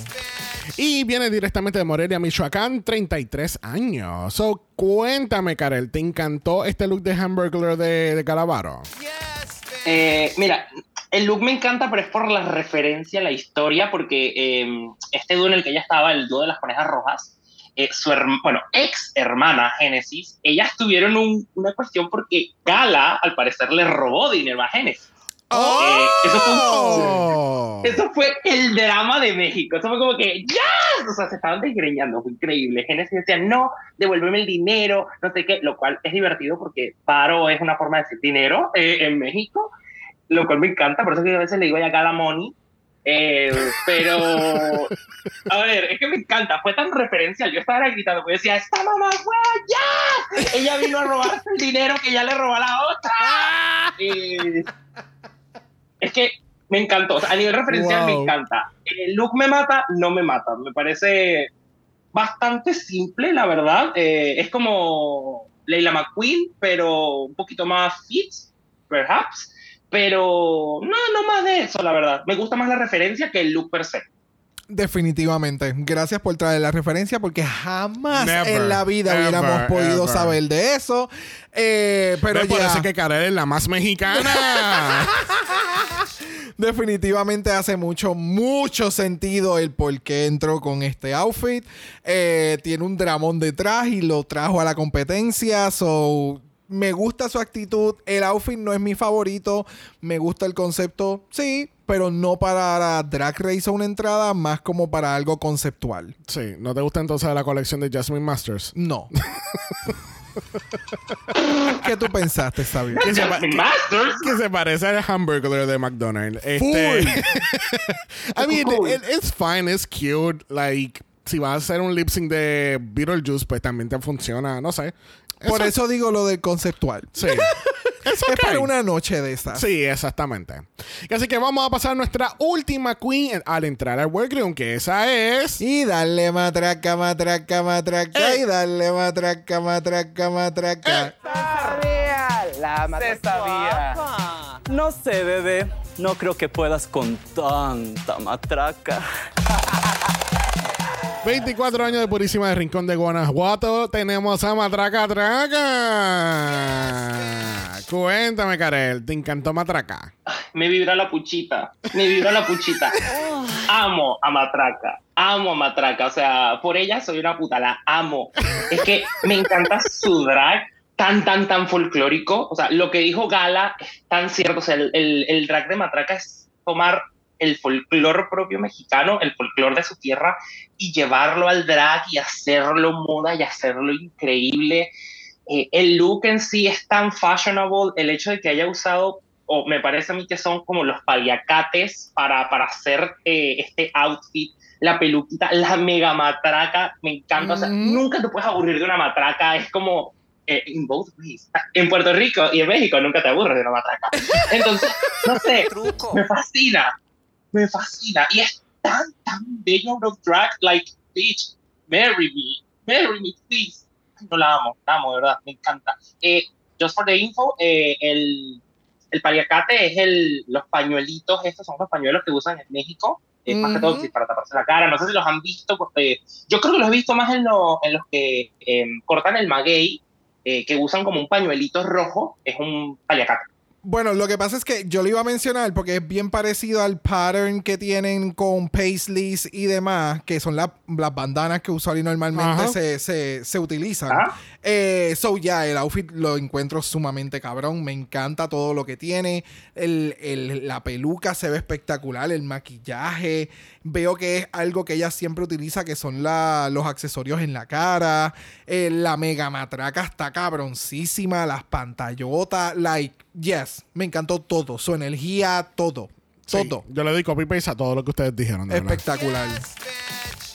Y viene directamente de Morelia, Michoacán, 33 años. So, cuéntame, Karel, ¿te encantó este look de Hamburglar de, de Galavaro? Eh, mira, el look me encanta, pero es por la referencia a la historia, porque eh, este dúo en el que ella estaba, el dúo de las conejas rojas, eh, su bueno, ex hermana Génesis, ellas tuvieron un- una cuestión porque Gala, al parecer, le robó dinero a Génesis. Eh, eso, fue Oh. eso fue el drama de México. Eso fue como que, ¡ya! O sea, se estaban desgreñando. Fue increíble. Génesis decía, no, devuélveme el dinero, no sé qué. Lo cual es divertido porque paro es una forma de decir dinero eh, en México. Lo cual me encanta. Por eso que a veces le digo ya Gala Money. Eh, pero, a ver, es que me encanta. Fue tan referencial. Yo estaba gritando porque decía, ¡esta mamá fue ya! Ella vino a robarse el dinero que ya le robó a la otra. Eh, es que me encantó. O sea, a nivel referencial me Wow. encanta. El look me mata, no me mata. Me parece bastante simple, la verdad. Eh, es como Leila McQueen, pero un poquito más fit, perhaps. Pero no, no más de eso, la verdad. Me gusta más la referencia que el look per se. Definitivamente. Gracias por traer la referencia porque jamás Never, en la vida ever, hubiéramos podido ever. saber de eso. Eh, pero. Por ya, es que Karel es la más mexicana. definitivamente hace mucho, mucho sentido el por qué entró con este outfit. Eh, tiene un dramón detrás y lo trajo a la competencia. So, me gusta su actitud. El outfit no es mi favorito. Me gusta el concepto, sí, pero no para Drag Race o una entrada, más como para algo conceptual. sí, ¿no te gusta entonces la colección de Jasmine Masters? No. ¿Qué tú pensaste, Sabio? Que que- Masters. que se parece al hamburger de McDonald's. Este, I mean, it- it's fine, it's cute. Like, si vas a hacer un lip sync de Beetlejuice, pues también te funciona. No sé. Por eso digo lo del conceptual. Sí. Es para una noche de esas. Sí, exactamente. Así que vamos a pasar a nuestra última queen al entrar al workroom, que esa es. Y darle matraca, matraca, matraca. Eh. Y darle matraca, matraca, matraca. Se sabía. No sé, bebé. No creo que puedas con tanta matraca. 24 años de Purísima de Rincón de Guanajuato. Tenemos a Matraca Traca. Cuéntame, Karel, ¿te encantó Matraca? Me vibra la puchita. Me vibra la puchita. Amo a Matraca. Amo a Matraca. O sea, por ella soy una puta. La amo. Es que me encanta su drag tan, tan, tan folclórico. O sea, lo que dijo Gala es tan cierto. O sea, el, el, el drag de Matraca es tomar el folclore propio mexicano, el folclore de su tierra, y llevarlo al drag y hacerlo moda y hacerlo increíble. Eh, el look en sí es tan fashionable, el hecho de que haya usado, o me parece a mí que son como los paliacates para, para hacer eh, este outfit, la peluquita, la mega matraca, me encanta, o sea, nunca te puedes aburrir de una matraca, es como... eh, in both ways. En Puerto Rico y en México nunca te aburres de una matraca. Entonces, no sé, me fascina. Me fascina. Y es tan, tan bello Rock Drag, like, bitch, marry me, marry me, please. No la amo, la amo, de verdad, me encanta. Eh, just for the info, eh, el, el paliacate es el, los pañuelitos, estos son los pañuelos que usan en México, eh, más que todo para taparse la cara. No sé si los han visto, porque yo creo que los he visto más en, lo- en los que eh, cortan el maguey, eh, que usan como un pañuelito rojo, es un paliacate. Bueno, lo que pasa es que yo lo iba a mencionar porque es bien parecido al pattern que tienen con paisleys y demás, que son la- las bandanas que usualmente normalmente se, se- se utilizan. Ah. Eh, so, ya, el outfit lo encuentro sumamente cabrón. Me encanta todo lo que tiene. El- el- la peluca se ve espectacular. El maquillaje. Veo que es algo que ella siempre utiliza, que son la- los accesorios en la cara. Eh, la mega matraca está cabroncísima. Las pantallotas. Like, yes. Me encantó todo. Su energía, todo. Sí, Todo. yo le doy copy paste a todo lo que ustedes dijeron. de verdad. Espectacular.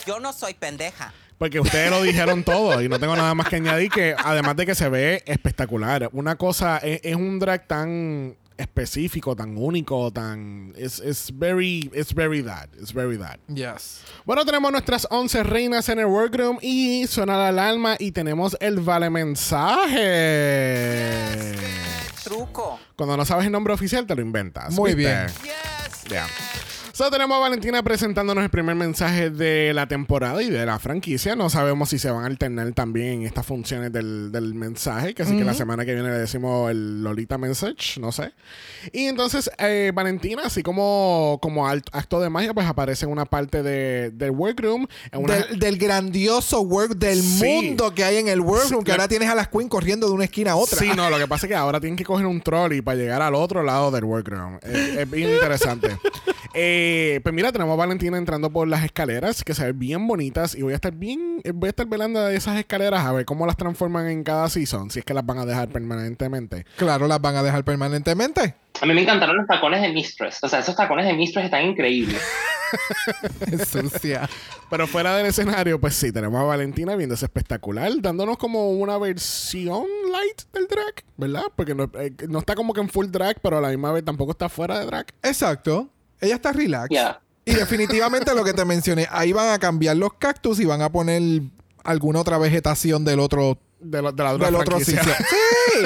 Yo no soy pendeja. Porque ustedes lo dijeron todo y no tengo nada más que añadir que además de que se ve espectacular. Una cosa es, es un drag tan específico, tan único, tan it's, it's very it's very that, it's very that. Yes. Bueno, tenemos nuestras 11 reinas en el workroom y suena la alarma y tenemos el vale mensaje. Truco. Cuando no sabes el nombre oficial te lo inventas. Muy ¿viste? bien. Ya. So, tenemos a Valentina presentándonos el primer mensaje de la temporada y de la franquicia. No sabemos si se van a alternar también en estas funciones del, del mensaje, que así que la semana que viene le decimos el Lolita Message, no sé. Y entonces eh, Valentina, así como, como acto de magia, pues aparece en una parte de, del workroom. En una, Del, del grandioso work del Sí. mundo que hay en el workroom, Sí, que la- ahora tienes a las queens corriendo de una esquina a otra. Sí, no, lo que pasa es que ahora tienen que coger un trolley para llegar al otro lado del workroom. Es, es bien interesante. Eh, pues mira, tenemos a Valentina entrando por las escaleras que se ven bien bonitas y voy a estar bien, eh, voy a estar velando de esas escaleras a ver cómo las transforman en cada season, si es que las van a dejar permanentemente. Claro, las van a dejar permanentemente. A mí me encantaron los tacones de Mistress. O sea, esos tacones de Mistress están increíbles. Sucia. Pero fuera del escenario, pues sí, tenemos a Valentina viéndose espectacular, dándonos como una versión light del drag, ¿verdad? Porque no, eh, no está como que en full drag, pero a la misma vez tampoco está fuera de drag. Exacto. Ella está relax. Y definitivamente lo que te mencioné, ahí van a cambiar los cactus y van a poner alguna otra vegetación del otro de, lo- de la otra del otro sitio. Sí,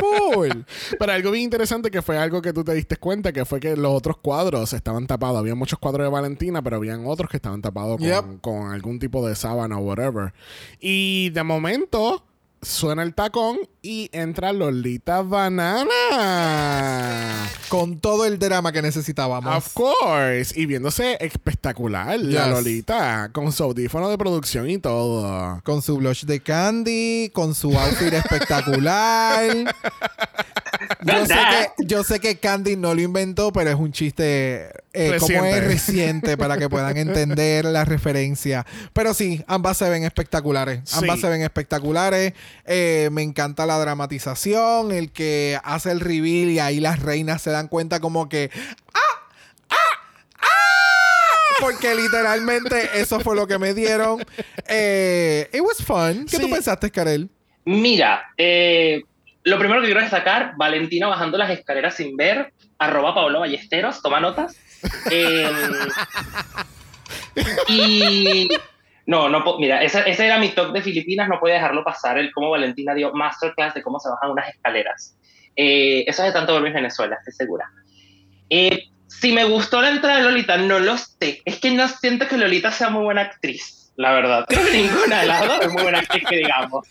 full. Pero algo bien interesante que fue algo que tú te diste cuenta que fue que los otros cuadros estaban tapados. Había muchos cuadros de Valentina, pero habían otros que estaban tapados con, Yep. con algún tipo de sábana o whatever. Y de momento suena el tacón y entra Lolita Banana. Con todo el drama que necesitábamos. Of course. Y viéndose espectacular la. Lolita. Con su audífono de producción y todo. Con su blush de candy, con su outfit espectacular. Yo sé, que, yo sé que Candy no lo inventó, pero es un chiste eh, como es reciente para que puedan entender la referencia. Pero sí, ambas se ven espectaculares. Sí. Ambas se ven espectaculares. Eh, me encanta la dramatización, el que hace el reveal y ahí las reinas se dan cuenta como que ¡Ah! ¡Ah! ¡Ah! Porque literalmente eso fue lo que me dieron. Eh, it was fun. ¿Qué tú pensaste, Karel? Mira, eh, lo primero que quiero destacar, Valentina bajando las escaleras sin ver, arroba Pablo Ballesteros, toma notas. Eh, y no, no, mira, ese, ese era mi top de Filipinas, no puede dejarlo pasar, el cómo Valentina dio masterclass de cómo se bajan unas escaleras. Eh, eso es de tanto volver Venezuela, estoy segura. Eh, si me gustó la entrada de Lolita, no lo sé. Es que no siento que Lolita sea muy buena actriz, la verdad. Creo que ninguna de las dos es muy buena actriz, que digamos.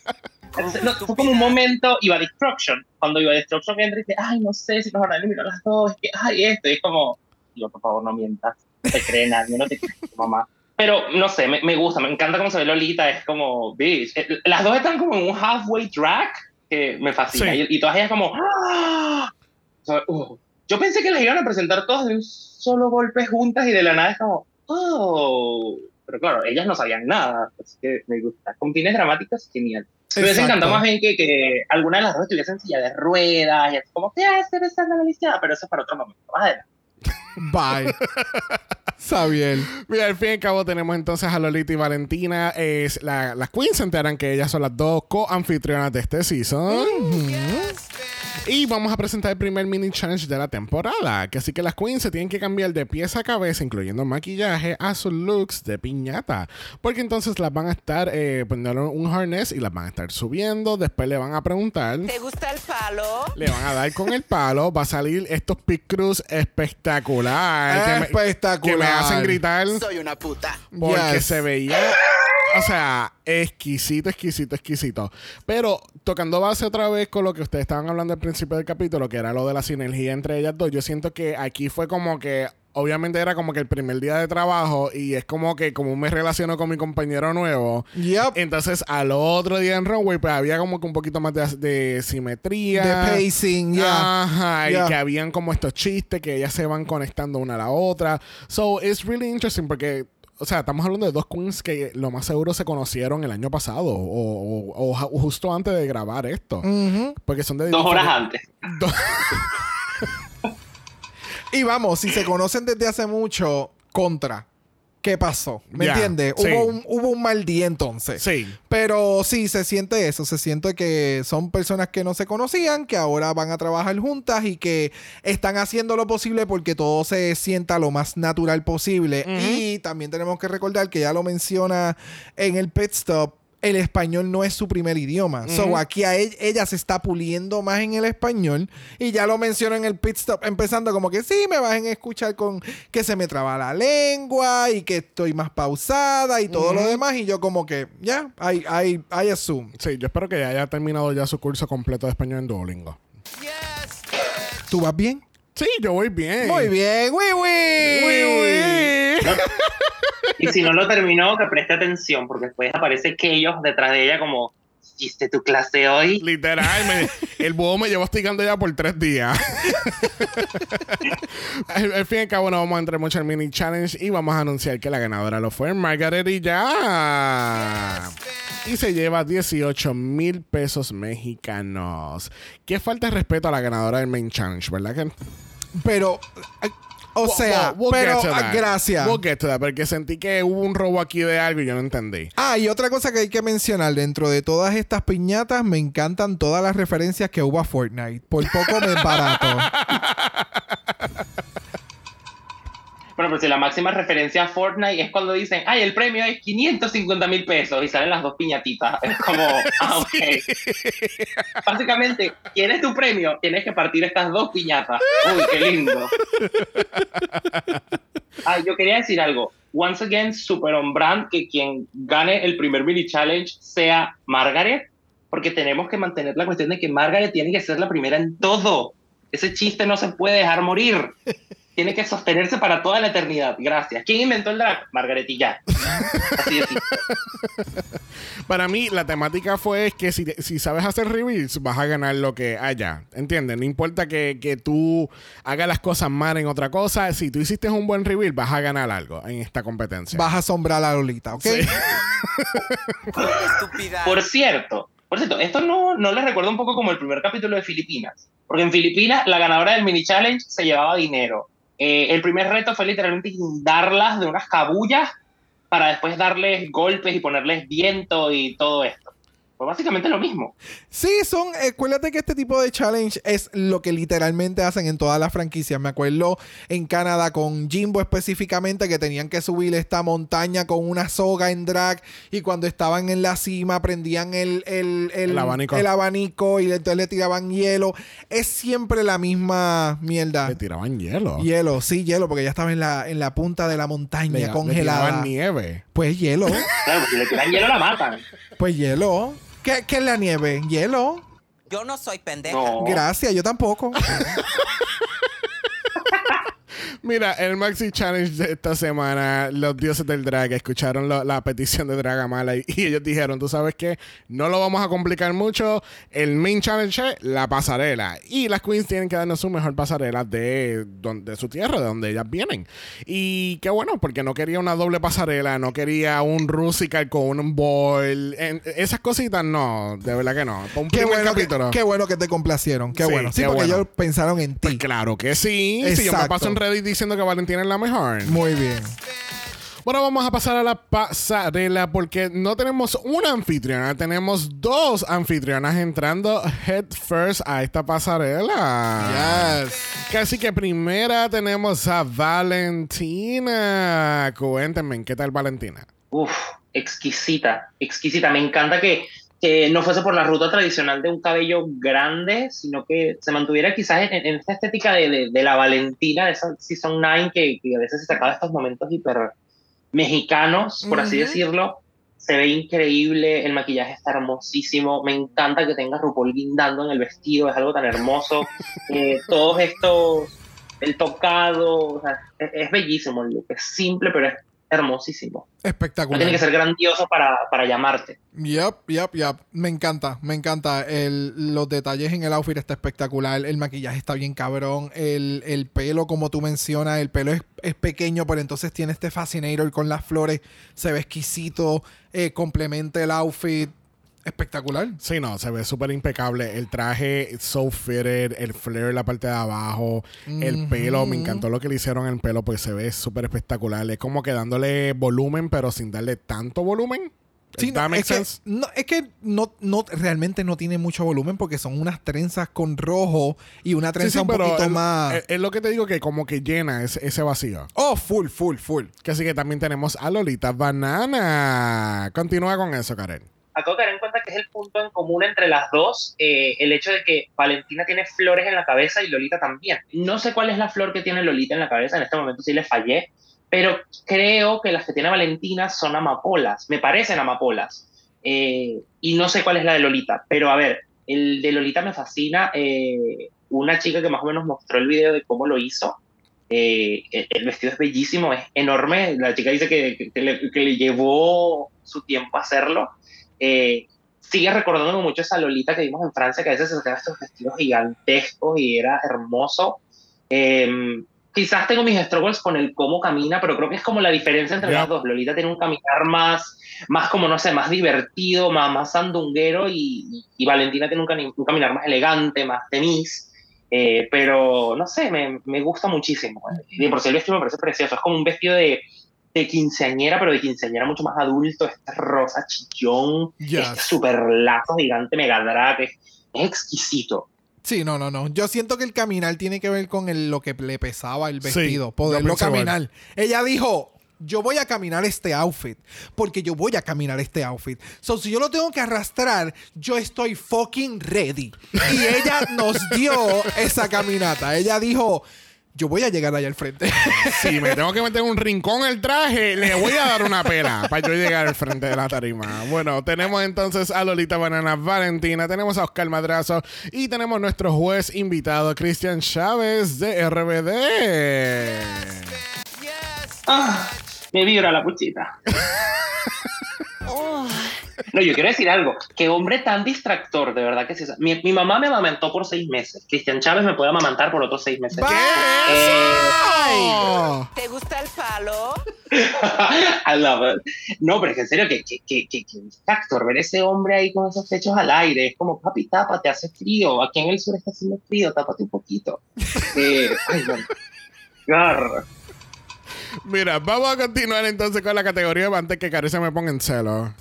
No, fue como un momento, iba Destruction. Cuando iba Destruction entra y dice, ay, no sé si nos van a eliminar las dos, es que, ay, esto. Y es como, digo, por favor, no mientas. No te cree nadie, no te cree mamá. Pero, no sé, me, me gusta, me encanta cómo se ve Lolita. Es como, bitch. Eh, Las dos están como en un halfway track que me fascina. Sí. Y, y todas ellas como, ¡ah! Uh, yo pensé que las iban a presentar todas de un solo golpe juntas y de la nada es como, oh. Pero claro, ellas no sabían nada, así que me gusta. Con fines dramáticos, genial. Me hubiese encantado más bien que, que alguna de las dos estuviese en silla de ruedas, y así como, ¿qué hace besando la lisiada? Pero eso es para otro momento. Más adelante. Bye. Sabiel. Mira, al fin y al cabo tenemos entonces a Lolita y Valentina. Es la- las queens se enteran que ellas son las dos co-anfitrionas de este season. Y vamos a presentar el primer mini challenge de la temporada. Que así que las queens se tienen que cambiar de pies a cabeza, incluyendo maquillaje, a sus looks de piñata. Porque entonces las van a estar eh, poniendo un harness y las van a estar subiendo. Después le van a preguntar. ¿Te gusta el palo? Le van a dar con el palo. Va a salir estos pick crews espectacular. que me- Espectacular. Que me hacen gritar. Soy una puta. Porque Yes. se veía. O sea, exquisito, exquisito, exquisito. Pero tocando base otra vez con lo que ustedes estaban hablando al principio del capítulo, que era lo de la sinergia entre ellas dos, yo siento que aquí fue como que. Obviamente era como que el primer día de trabajo y es como que como me relaciono con mi compañero nuevo. Yep. Entonces al otro día en Runway pues había como que un poquito más de, de simetría. De pacing, ya. Ajá, Yeah. y que habían como estos chistes que ellas se van conectando una a la otra. So, it's really interesting porque, o sea, estamos hablando de dos queens que lo más seguro se conocieron el año pasado o, o- o justo antes de grabar esto. Ujú. Porque son de Dos horas antes. Dos- Y vamos, si se conocen desde hace mucho, contra. ¿Qué pasó? ¿Me Ya, entiendes? sí. Hubo, un, hubo un mal día entonces. Sí. Pero sí, se siente eso. Se siente que son personas que no se conocían, que ahora van a trabajar juntas y que están haciendo lo posible porque todo se sienta lo más natural posible. Y también tenemos que recordar que ya lo menciona en el pit stop. El español no es su primer idioma. So aquí a e- ella se está puliendo más en el español. Y ya lo menciona en el pit stop, empezando como que sí, me vas a escuchar con que se me traba la lengua y que estoy más pausada y todo lo Ujú. demás. Y yo como que, ya, I, I, I assume. Sí, yo espero que ya haya terminado ya su curso completo de español en Duolingo. ¿Tú vas bien? Sí, yo voy bien. Muy bien, oui, oui. Oui, oui. Y si no lo terminó, que preste atención, porque después aparece ellos detrás de ella como, ¿hiciste tu clase hoy? Literal, me- el búho me llevó hostigando ya por tres días. al, al fin y al cabo, no vamos a entrar mucho al mini challenge y vamos a anunciar que la ganadora lo fue Margaret y ya. Y se lleva 18 mil pesos mexicanos. Qué falta de respeto a la ganadora del main challenge, ¿verdad que? Pero, o sea, We'll- we'll pero ah, gracias. We'll get to that, porque sentí que hubo un robo aquí de algo y yo no entendí. Ah, y otra cosa que hay que mencionar, dentro de todas estas piñatas, me encantan todas las referencias que hubo a Fortnite. Por poco me es barato. Bueno, pero si la máxima referencia a Fortnite es cuando dicen, ay, el premio es 550 mil pesos y salen las dos piñatitas. Es como, ah, ok. Básicamente, ¿quieres tu premio? Tienes que partir estas dos piñatas. Uy, qué lindo. Ay, yo quería decir algo. Once again, super on brand que quien gane el primer mini challenge sea Margaret, porque tenemos que mantener la cuestión de que Margaret tiene que ser la primera en todo. Ese chiste no se puede dejar morir. Tiene que sostenerse para toda la eternidad. Gracias. ¿Quién inventó el drag? Margaret y ya. Así de simple. Para mí, la temática fue que si, si sabes hacer reveals, vas a ganar lo que haya. ¿Entiendes? No importa que, que tú hagas las cosas mal en otra cosa. Si tú hiciste un buen reveal, vas a ganar algo en esta competencia. Vas a asombrar a Lolita, ¿ok? Sí. Por cierto, por cierto, esto no, no les recuerda un poco como el primer capítulo de Filipinas. Porque en Filipinas, la ganadora del mini challenge se llevaba dinero. Eh, el primer reto fue literalmente guindarlas de unas cabullas para después darles golpes y ponerles viento y todo esto. Fue básicamente lo mismo. Sí, son. eh, Acuérdate que este tipo de challenge es lo que literalmente hacen en todas las franquicias. Me acuerdo en Canadá con Jimbo específicamente que tenían que subir esta montaña con una soga en drag y cuando estaban en la cima prendían el, el, el, El abanico. el abanico y entonces le tiraban hielo. Es siempre la misma mierda. Le tiraban hielo. Hielo, sí, hielo, porque ya estaba en la, en la punta de la montaña Le, le congelada. tiraban nieve. Pues hielo. Claro, porque si le tiran hielo la matan. pues hielo. ¿Qué, ¿Qué es la nieve? Hielo. Yo no soy pendeja. No. Gracias, yo tampoco. Mira, el Maxi Challenge de esta semana, los dioses del drag escucharon lo- la petición de Dragamala y, y ellos dijeron, tú sabes qué, no lo vamos a complicar mucho, el main challenge es la pasarela y las queens tienen que darnos su mejor pasarela de, su tierra, de donde ellas vienen. Y qué bueno, porque no quería una doble pasarela, no quería un Rusical con un boil, en- esas cositas no, de verdad que no. Un Qué bueno, que, qué bueno que te complacieron. Qué Sí, bueno. Sí, qué porque bueno. ellos pensaron en ti. Pues claro que sí. Si yo me Exacto. paso en Reddit diciendo que Valentina es la mejor. Muy bien. Bueno, vamos a pasar a la pasarela porque no tenemos una anfitriona, tenemos dos anfitrionas entrando head first a esta pasarela. Yes. Casi que primera tenemos a Valentina. Cuéntenme, ¿qué tal Valentina? Uf, exquisita, exquisita. Me encanta que, que no fuese por la ruta tradicional de un cabello grande, sino que se mantuviera quizás en, en esta estética de, de- de la Valentina, de esa Season 9, que, que a veces se sacaba estos momentos hiper mexicanos, por así decirlo. Se ve increíble, el maquillaje está hermosísimo. Me encanta que tenga RuPaul guindando en el vestido, es algo tan hermoso. Eh, todos estos, el tocado, o sea, es, es bellísimo el look. Es simple, pero es hermosísimo. No Espectacular. tiene que ser grandioso para, para llamarte. Yep, yep, yep. Me encanta, me encanta. El, los detalles en el outfit está espectacular. El maquillaje está bien cabrón. El, el pelo, como tú mencionas, el pelo es, es pequeño, pero entonces tiene este fascinator con las flores. Se ve exquisito. eh, complementa el outfit. Espectacular. Sí, no, se ve súper impecable. El traje so fitted, el flare en la parte de abajo, el pelo. Me encantó lo que le hicieron al pelo, pues se ve súper espectacular. Es como que dándole volumen, pero sin darle tanto volumen. Sí, no, es que, no, es que no, no, realmente no tiene mucho volumen porque son unas trenzas con rojo y una trenza sí, un pero poquito más. Es, es lo que te digo que como que llena ese, ese vacío. oh, full, full, full. Que así que también tenemos a Lolita Banana. Continúa con eso, Karen. Acabo de tener en cuenta que es el punto en común entre las dos, eh, el hecho de que Valentina tiene flores en la cabeza y Lolita también. No sé cuál es la flor que tiene Lolita en la cabeza, en este momento sí le fallé, pero creo que las que tiene Valentina son amapolas, me parecen amapolas. Eh, y no sé cuál es la de Lolita, pero a ver, el de Lolita me fascina. eh, una chica que más o menos mostró el video de cómo lo hizo. eh, el, el vestido es bellísimo, es enorme. La chica dice que, que- que le, que le llevó su tiempo hacerlo. Eh, sigue recordándome mucho esa Lolita que vimos en Francia, que a veces se sacaba estos vestidos gigantescos y era hermoso. Eh, quizás tengo mis struggles con el cómo camina, pero creo que es como la diferencia entre Ya. las dos. Lolita tiene un caminar más, más como, no sé, más divertido, más, más sandunguero y, y Valentina tiene un, un caminar más elegante, más tenis. Eh, pero no sé, me, me gusta muchísimo. Y de por sí el vestido me parece precioso. Es como un vestido de, de quinceañera, pero de quinceañera mucho más adulto. Este rosa chillón, Yes. este super lazo gigante mega drag. Es, es exquisito. Sí, no, no, no. Yo siento que el caminar tiene que ver con el- lo que le pesaba el vestido, poderlo igual. caminar. Ella dijo, yo voy a caminar este outfit, porque yo voy a caminar este outfit. So, si yo lo tengo que arrastrar, yo estoy fucking ready. Y ella nos dio esa caminata. Ella dijo, yo voy a llegar allá al frente. Si me tengo que meter en un rincón el traje, le voy a dar una pela para yo llegar al frente de la tarima. Bueno, tenemos entonces a Lolita Banana Valentina, tenemos a Oscar Madrazo y tenemos nuestro juez invitado, Cristian Chávez de RBD. Ah, me vibra la puchita. No, yo quiero decir algo. Qué hombre tan distractor, de verdad que sí. Mi, mi mamá me amamantó por seis meses. Cristian Chávez me puede amamantar por otros seis meses. Eh, ¿Te gusta el palo? I love it. No, pero es que en serio, que, que, que, que, que distractor ver ese hombre ahí con esos pechos al aire. Es como, papi, tápate, hace frío. Aquí en el sur está haciendo frío, tápate un poquito. Eh, ay, no. Mira, vamos a continuar entonces con la categoría antes que Cari se me ponga en celo.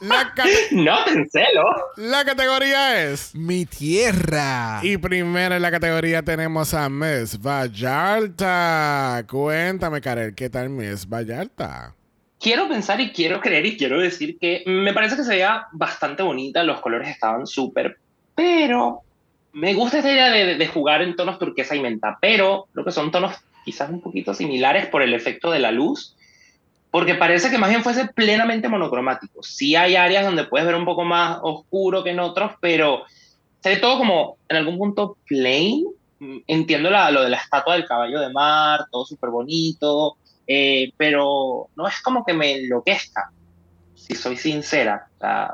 La, No te encelo. la categoría es Mi tierra. Y primero en la categoría tenemos a Miss Vallarta. Cuéntame, Karel, ¿qué tal Miss Vallarta? quiero pensar y quiero creer y quiero decir que me parece que se veía bastante bonita, los colores estaban súper, pero me gusta esta idea de, de jugar en tonos turquesa y menta, pero creo que son tonos quizás un poquito similares por el efecto de la luz, porque parece que más bien fuese plenamente monocromático. Sí hay áreas donde puedes ver un poco más oscuro que en otros, pero se ve todo como en algún punto plain. Entiendo la- lo de la estatua del caballo de mar, todo súper bonito, eh, pero no es como que me enloquezca, si soy sincera. O sea,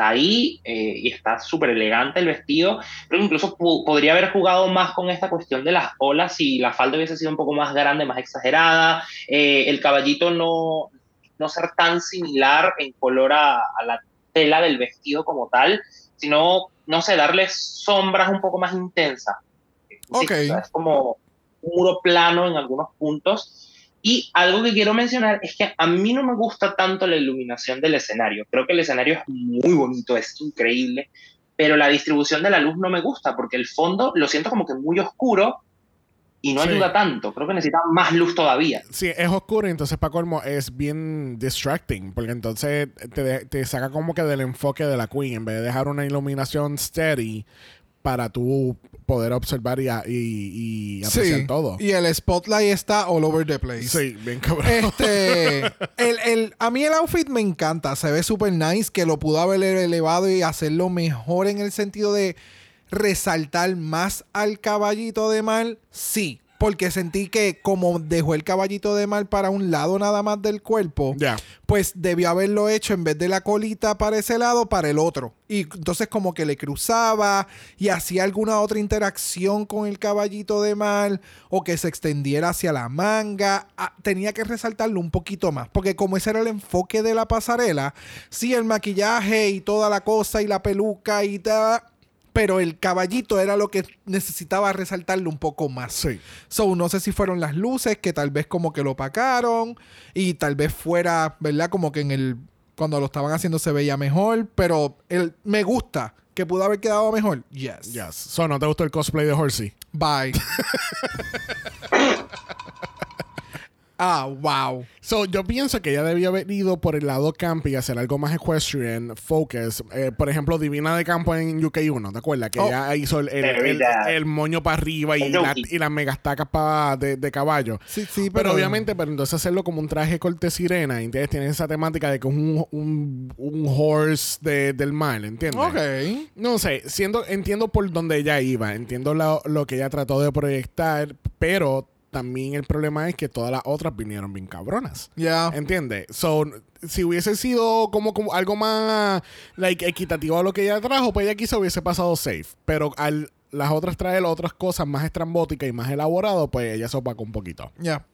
está ahí eh, y está súper elegante el vestido. Creo que incluso podría haber jugado más con esta cuestión de las olas si la falda hubiese sido un poco más grande, más exagerada. Eh, el caballito no, no ser tan similar en color a, a la tela del vestido como tal, sino, no sé, darle sombras un poco más intensas. Sí, Ok. o sea, es como un muro plano en algunos puntos. Y algo que quiero mencionar es que a mí no me gusta tanto la iluminación del escenario. Creo que el escenario es muy bonito, es increíble, pero la distribución de la luz no me gusta porque el fondo lo siento como que muy oscuro y no Sí. ayuda tanto. Creo que necesita más luz todavía. Sí, es oscuro y entonces para colmo es bien distracting porque entonces te, te saca como que del enfoque de la Queen en vez de dejar una iluminación steady para tú poder observar y, a- y, y apreciar Sí. todo. Y el spotlight está all over the place. Sí, bien cabrón. Este, el, el- a mí el outfit me encanta, se ve super nice, que lo pudo haber elevado y hacerlo mejor en el sentido de resaltar más al caballito de mar, sí. Porque sentí que como dejó el caballito de mar para un lado nada más del cuerpo, pues debió haberlo hecho en vez de la colita para ese lado, para el otro. Y entonces como que le cruzaba y hacía alguna otra interacción con el caballito de mar o que se extendiera hacia la manga. Ah, tenía que resaltarlo un poquito más, porque como ese era el enfoque de la pasarela, sí, el maquillaje y toda la cosa y la peluca y tal. Pero el caballito era lo que necesitaba resaltarlo un poco más. Sí. So, no sé si fueron las luces que tal vez como que lo opacaron y tal vez fuera, ¿verdad? Como que en el cuando lo estaban haciendo se veía mejor, pero el me gusta que pudo haber quedado mejor. Yes. Yes. So, ¿no te gustó el cosplay de Horsey? Bye. ah, wow. So, yo pienso que ella debía haber ido por el lado camp y hacer algo más equestrian, focus. Eh, por ejemplo, Divina de Campo en UK1, ¿te acuerdas? Que Oh. ella hizo el, el, moño para arriba y, la- y las megastacas pa- de, de caballo. Sí, sí, Pero pero, obviamente, pero entonces hacerlo como un traje corte sirena, ¿entiendes? Tiene esa temática de que es un, un, un horse de- del mal, ¿entiendes? Ok. No sé, siendo, entiendo por dónde ella iba, entiendo lo, lo que ella trató de proyectar, pero también el problema es que todas las otras vinieron bien cabronas. Ya. ¿Entiendes? So, si hubiese sido como, como algo más like, equitativo a lo que ella trajo, pues ella quizá hubiese pasado safe. Pero al las otras traer otras cosas más estrambóticas y más elaborado, pues ella se opaca un poquito. Ya.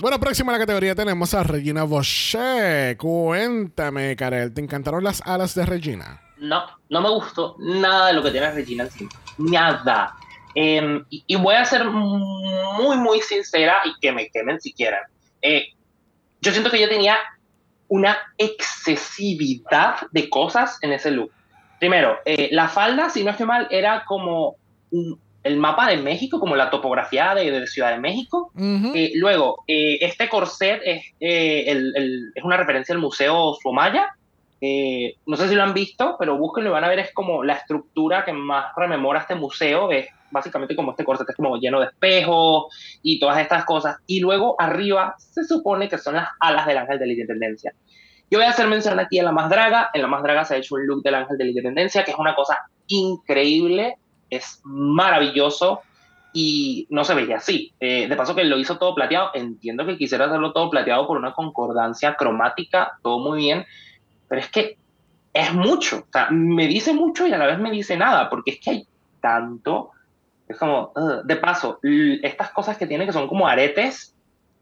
Bueno, próxima a la categoría tenemos a Regina Bosche. Cuéntame, Karel, ¿te encantaron las alas de Regina? No, no me gustó nada de lo que tiene Regina encima. Nada. Eh, y, y voy a ser muy, muy sincera y que me quemen si quieren. Eh, yo siento que ella tenía una excesividad de cosas en ese look. Primero, eh, la falda, si no estoy mal, era como un- el mapa de México, como la topografía de, de Ciudad de México. Ujú. Eh, luego, eh, este corset es, eh, el- el- es una referencia al Museo Suomaya. Eh, no sé si lo han visto, pero búsquenlo y van a ver, es como la estructura que más rememora este museo. Es básicamente como este corset, es como lleno de espejos y todas estas cosas. Y luego arriba se supone que son las alas del ángel de la independencia. Yo voy a hacer mención aquí a la más draga. En la más draga se ha hecho un look del ángel de la independencia, que es una cosa increíble, es maravilloso y no se veía así. Eh, de paso que lo hizo todo plateado, entiendo que quisiera hacerlo todo plateado por una concordancia cromática, todo muy bien, pero es que es mucho, o sea, me dice mucho y a la vez me dice nada, porque es que hay tanto, es como, de paso, estas cosas que tiene que son como aretes,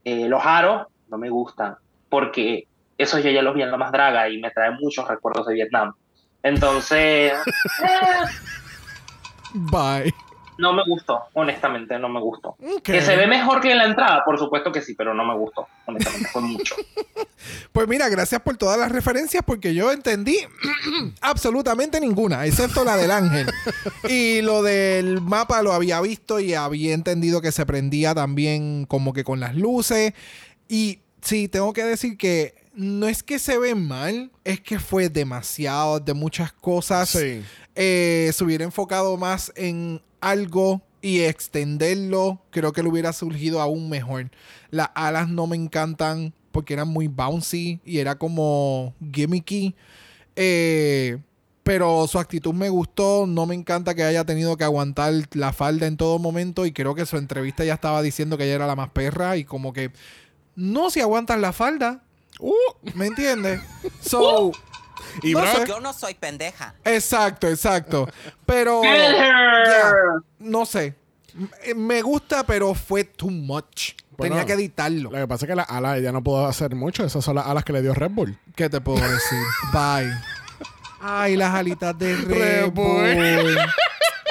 eh, los aros, no me gustan, porque esos yo ya los vi en la más draga y me trae muchos recuerdos de Vietnam. Entonces, eh, Bye. No me gustó, honestamente, no me gustó. Que se ve mejor que en la entrada, por supuesto que sí, pero no me gustó, honestamente, fue mucho. Pues mira, gracias por todas las referencias porque yo entendí absolutamente ninguna, excepto la del ángel. Y lo del mapa lo había visto y había entendido que se prendía también como que con las luces. Y sí, tengo que decir que no es que se ve mal, es que fue demasiado de muchas cosas. Sí. Eh, se hubiera enfocado más en algo y extenderlo, creo que le hubiera surgido aún mejor. Las alas no me encantan porque eran muy bouncy y era como gimmicky. Eh, pero su actitud me gustó. No me encanta que haya tenido que aguantar la falda en todo momento. Y creo que su entrevista ya estaba diciendo que ella era la más perra. Y como que no si aguantas la falda. Uh, ¿Me entiendes? So. Y no sé. Yo no soy pendeja. Exacto, exacto. Pero ya, no sé. Me gusta, pero fue too much. Bueno, Tenía que editarlo. Lo que pasa es que las alas ella no pudo hacer mucho. Esas son las alas que le dio Red Bull. ¿Qué te puedo decir? Bye. Ay, las alitas de Red Red Bull. Bull.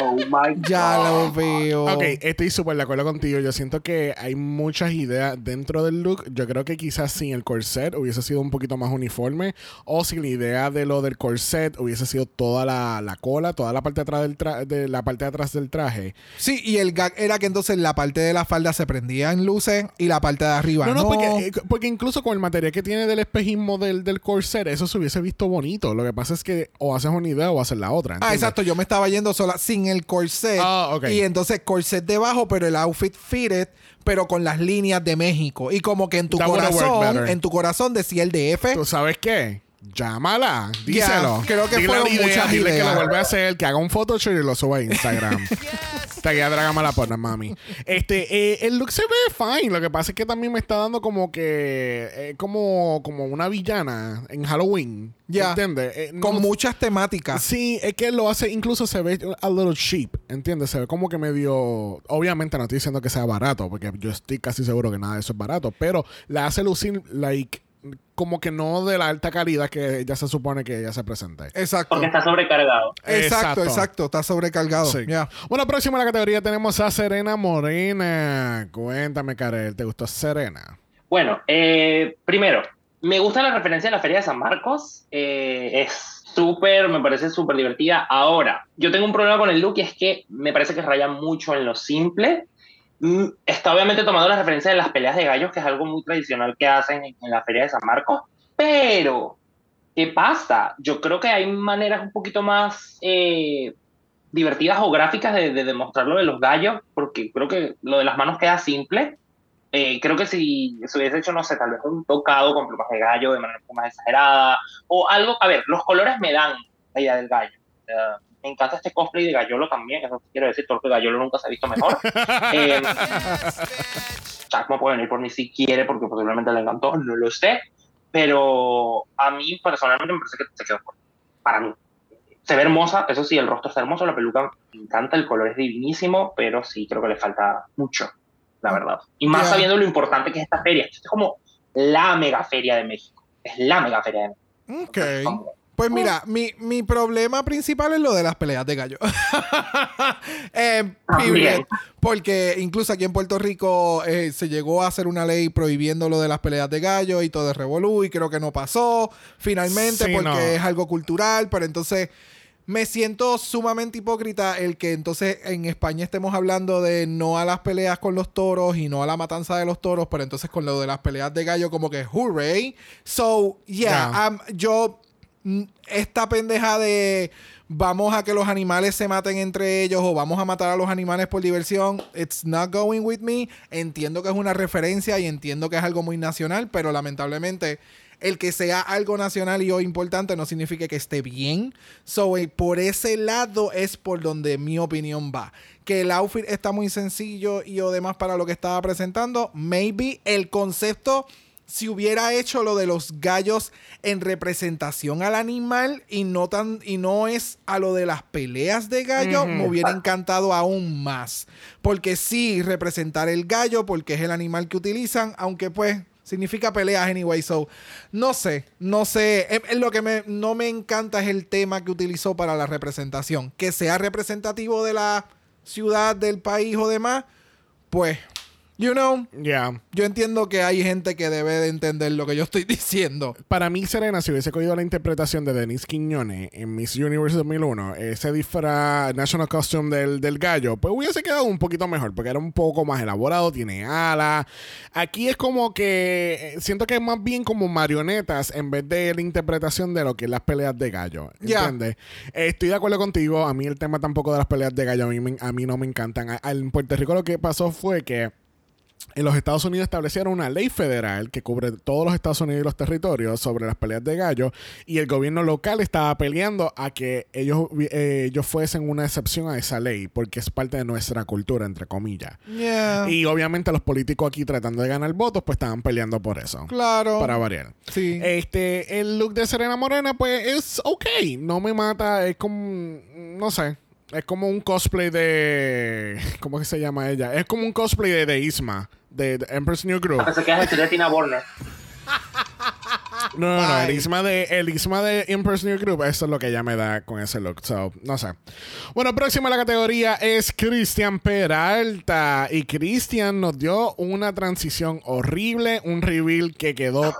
Oh my Ya God. lo veo. Ok, estoy súper de acuerdo contigo. Yo siento que hay muchas ideas dentro del look. Yo creo que quizás sin el corset hubiese sido un poquito más uniforme. O si la idea de lo del corset hubiese sido toda la, la cola, toda la parte de atrás del tra- de la parte de atrás del traje. Sí, y el gag era que entonces la parte de la falda se prendía en luces y la parte de arriba No, no. no, porque, eh, porque incluso con el material que tiene del espejismo del, del corset, eso se hubiese visto bonito. Lo que pasa es que o haces una idea o haces la otra. Ah, exacto. Yo me estaba yendo sola sin el corset. Ah, ok. Y entonces corset debajo, pero el outfit fitted, pero con las líneas de México. Y como que en tu That would've worked corazón, better. en tu corazón decía el DF. ¿Tú sabes qué? Llámala, díselo. creo que Dile fueron idea, muchas dile que lo vuelve a hacer, que haga un Photoshop y lo suba a Instagram. Taguea a Dragama la porno, mami. Este, eh, el look se ve fine. Lo que pasa es que también me está dando como que. eh, como, como una villana en Halloween. Ya. ¿Entiendes? Eh, con no- muchas temáticas. Sí, es que lo hace, incluso se ve a little cheap, ¿entiendes? Se ve como que medio... Obviamente no estoy diciendo que sea barato, porque yo estoy casi seguro que nada de eso es barato, pero la hace lucir, like, como que no de la alta calidad que ya se supone que ella se presenta. Exacto. Porque está sobrecargado. Exacto, exacto. Está sobrecargado. Sí. Ya. Bueno, próximo a la categoría tenemos a Serena Morena. Cuéntame, Karel, ¿te gustó Serena? Bueno, eh, primero, me gusta la referencia a la Feria de San Marcos. eh, es súper, me parece súper divertida. Ahora, yo tengo un problema con el look y es que me parece que raya mucho en lo simple. Mm, Está obviamente tomando la referencia de las peleas de gallos, que es algo muy tradicional que hacen en, en la Feria de San Marcos. Pero, ¿qué pasa? Yo creo que hay maneras un poquito más eh, divertidas o gráficas de, de demostrar lo de los gallos, porque creo que lo de las manos queda simple. Eh, creo que si se hubiese hecho, no sé, tal vez un tocado con plumas de gallo de manera un poco más exagerada, o algo, a ver, los colores me dan la idea del gallo. Sea, me encanta este cosplay de Gallolo también, eso quiero decir, porque Gallolo nunca se ha visto mejor. eh, Chacmo puede venir por mí si quiere, porque posiblemente le encantó, no lo sé, pero a mí personalmente me parece que se quedó corto, para mí. Se ve hermosa, eso sí, el rostro está hermoso, la peluca me encanta, el color es divinísimo, pero sí creo que le falta mucho, la verdad. Y más Ya. sabiendo lo importante que es esta feria. Esto es como la mega feria de México. Es la mega feria de México. Ok. Pues mira, mi, mi problema principal es lo de las peleas de gallo. Eh, period. Porque incluso aquí en Puerto Rico eh, se llegó a hacer una ley prohibiendo lo de las peleas de gallo y todo es revolú y creo que no pasó finalmente Sí, porque no. es algo cultural, pero entonces me siento sumamente hipócrita el que entonces en España estemos hablando de no a las peleas con los toros y no a la matanza de los toros, pero entonces con lo de las peleas de gallo como que hooray. So, yeah, Ya. um, yo esta pendeja de vamos a que los animales se maten entre ellos o vamos a matar a los animales por diversión, it's not going with me. Entiendo que es una referencia y entiendo que es algo muy nacional, pero lamentablemente el que sea algo nacional y o importante no significa que esté bien. So, eh, por ese lado es por donde mi opinión va. Que el outfit está muy sencillo y o demás para lo que estaba presentando, maybe el concepto si hubiera hecho lo de los gallos en representación al animal y no tan y no es a lo de las peleas de gallo, me hubiera encantado aún más. Porque sí, representar el gallo, porque es el animal que utilizan, aunque pues significa peleas anyway. So, no sé, no sé. Em, em, lo que me, no me encanta es el tema que utilizó para la representación. Que sea representativo de la ciudad, del país o demás, pues, you know, Ya. yo entiendo que hay gente que debe de entender lo que yo estoy diciendo. Para mí, Serena, si hubiese cogido la interpretación de Denise Quiñones en Miss Universe 2001, ese disfraz National Costume del, del gallo, pues hubiese quedado un poquito mejor, porque era un poco más elaborado, tiene alas. Aquí es como que eh, siento que es más bien como marionetas en vez de la interpretación de lo que es las peleas de gallo. ¿Entiendes? Eh, estoy de acuerdo contigo. A mí el tema tampoco de las peleas de gallo, a mí, me- a mí no me encantan. A- En Puerto Rico lo que pasó fue que en los Estados Unidos establecieron una ley federal que cubre todos los Estados Unidos y los territorios sobre las peleas de gallo y el gobierno local estaba peleando a que ellos, eh, ellos fuesen una excepción a esa ley porque es parte de nuestra cultura, entre comillas. Yeah. Y obviamente los políticos aquí tratando de ganar votos pues estaban peleando por eso. Claro. Para variar. Sí. Este, el look de Serena Morena pues es ok, no me mata, es como, no sé. Es como un cosplay de. ¿Cómo que se llama ella? Es como un cosplay de, de Isma, de, de Empress New Groove. Pensé que decir de Tina Burner. No, no, no. El isma de, el isma de Impersonal Group, eso es lo que ella me da con ese look. So, no sé. Bueno, próxima a la categoría es Cristian Peralta. Y Cristian nos dio una transición horrible, un reveal que quedó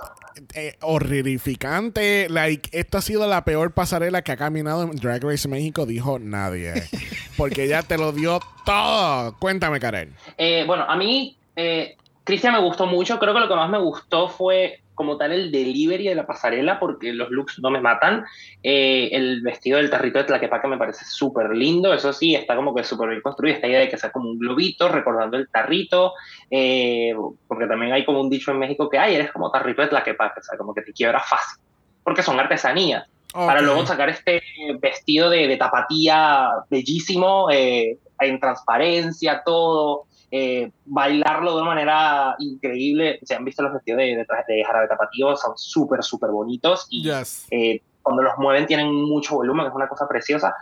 eh, horrificante. Like, esto ha sido la peor pasarela que ha caminado en Drag Race México, dijo nadie. Porque ella te lo dio todo. Cuéntame, Karen. Eh, bueno, a mí, eh, Cristian me gustó mucho. Creo que lo que más me gustó fue como tal el delivery de la pasarela, porque los looks no me matan. Eh, el vestido del tarrito de Tlaquepaque me parece súper lindo. Eso sí, está como que súper bien construido. Esta idea de que sea como un globito recordando el tarrito. eh, porque también hay como un dicho en México que, ay, eres como tarrito de Tlaquepaque. O sea, como que te quiebra fácil. Porque son artesanías. Para Ok. luego sacar este vestido de, de tapatía bellísimo, eh, en transparencia, todo, eh, bailarlo de una manera increíble. Se han visto los vestidos de, de, de jarabe tapatío, son súper, súper bonitos y Yes. eh, cuando los mueven tienen mucho volumen, que es una cosa preciosa.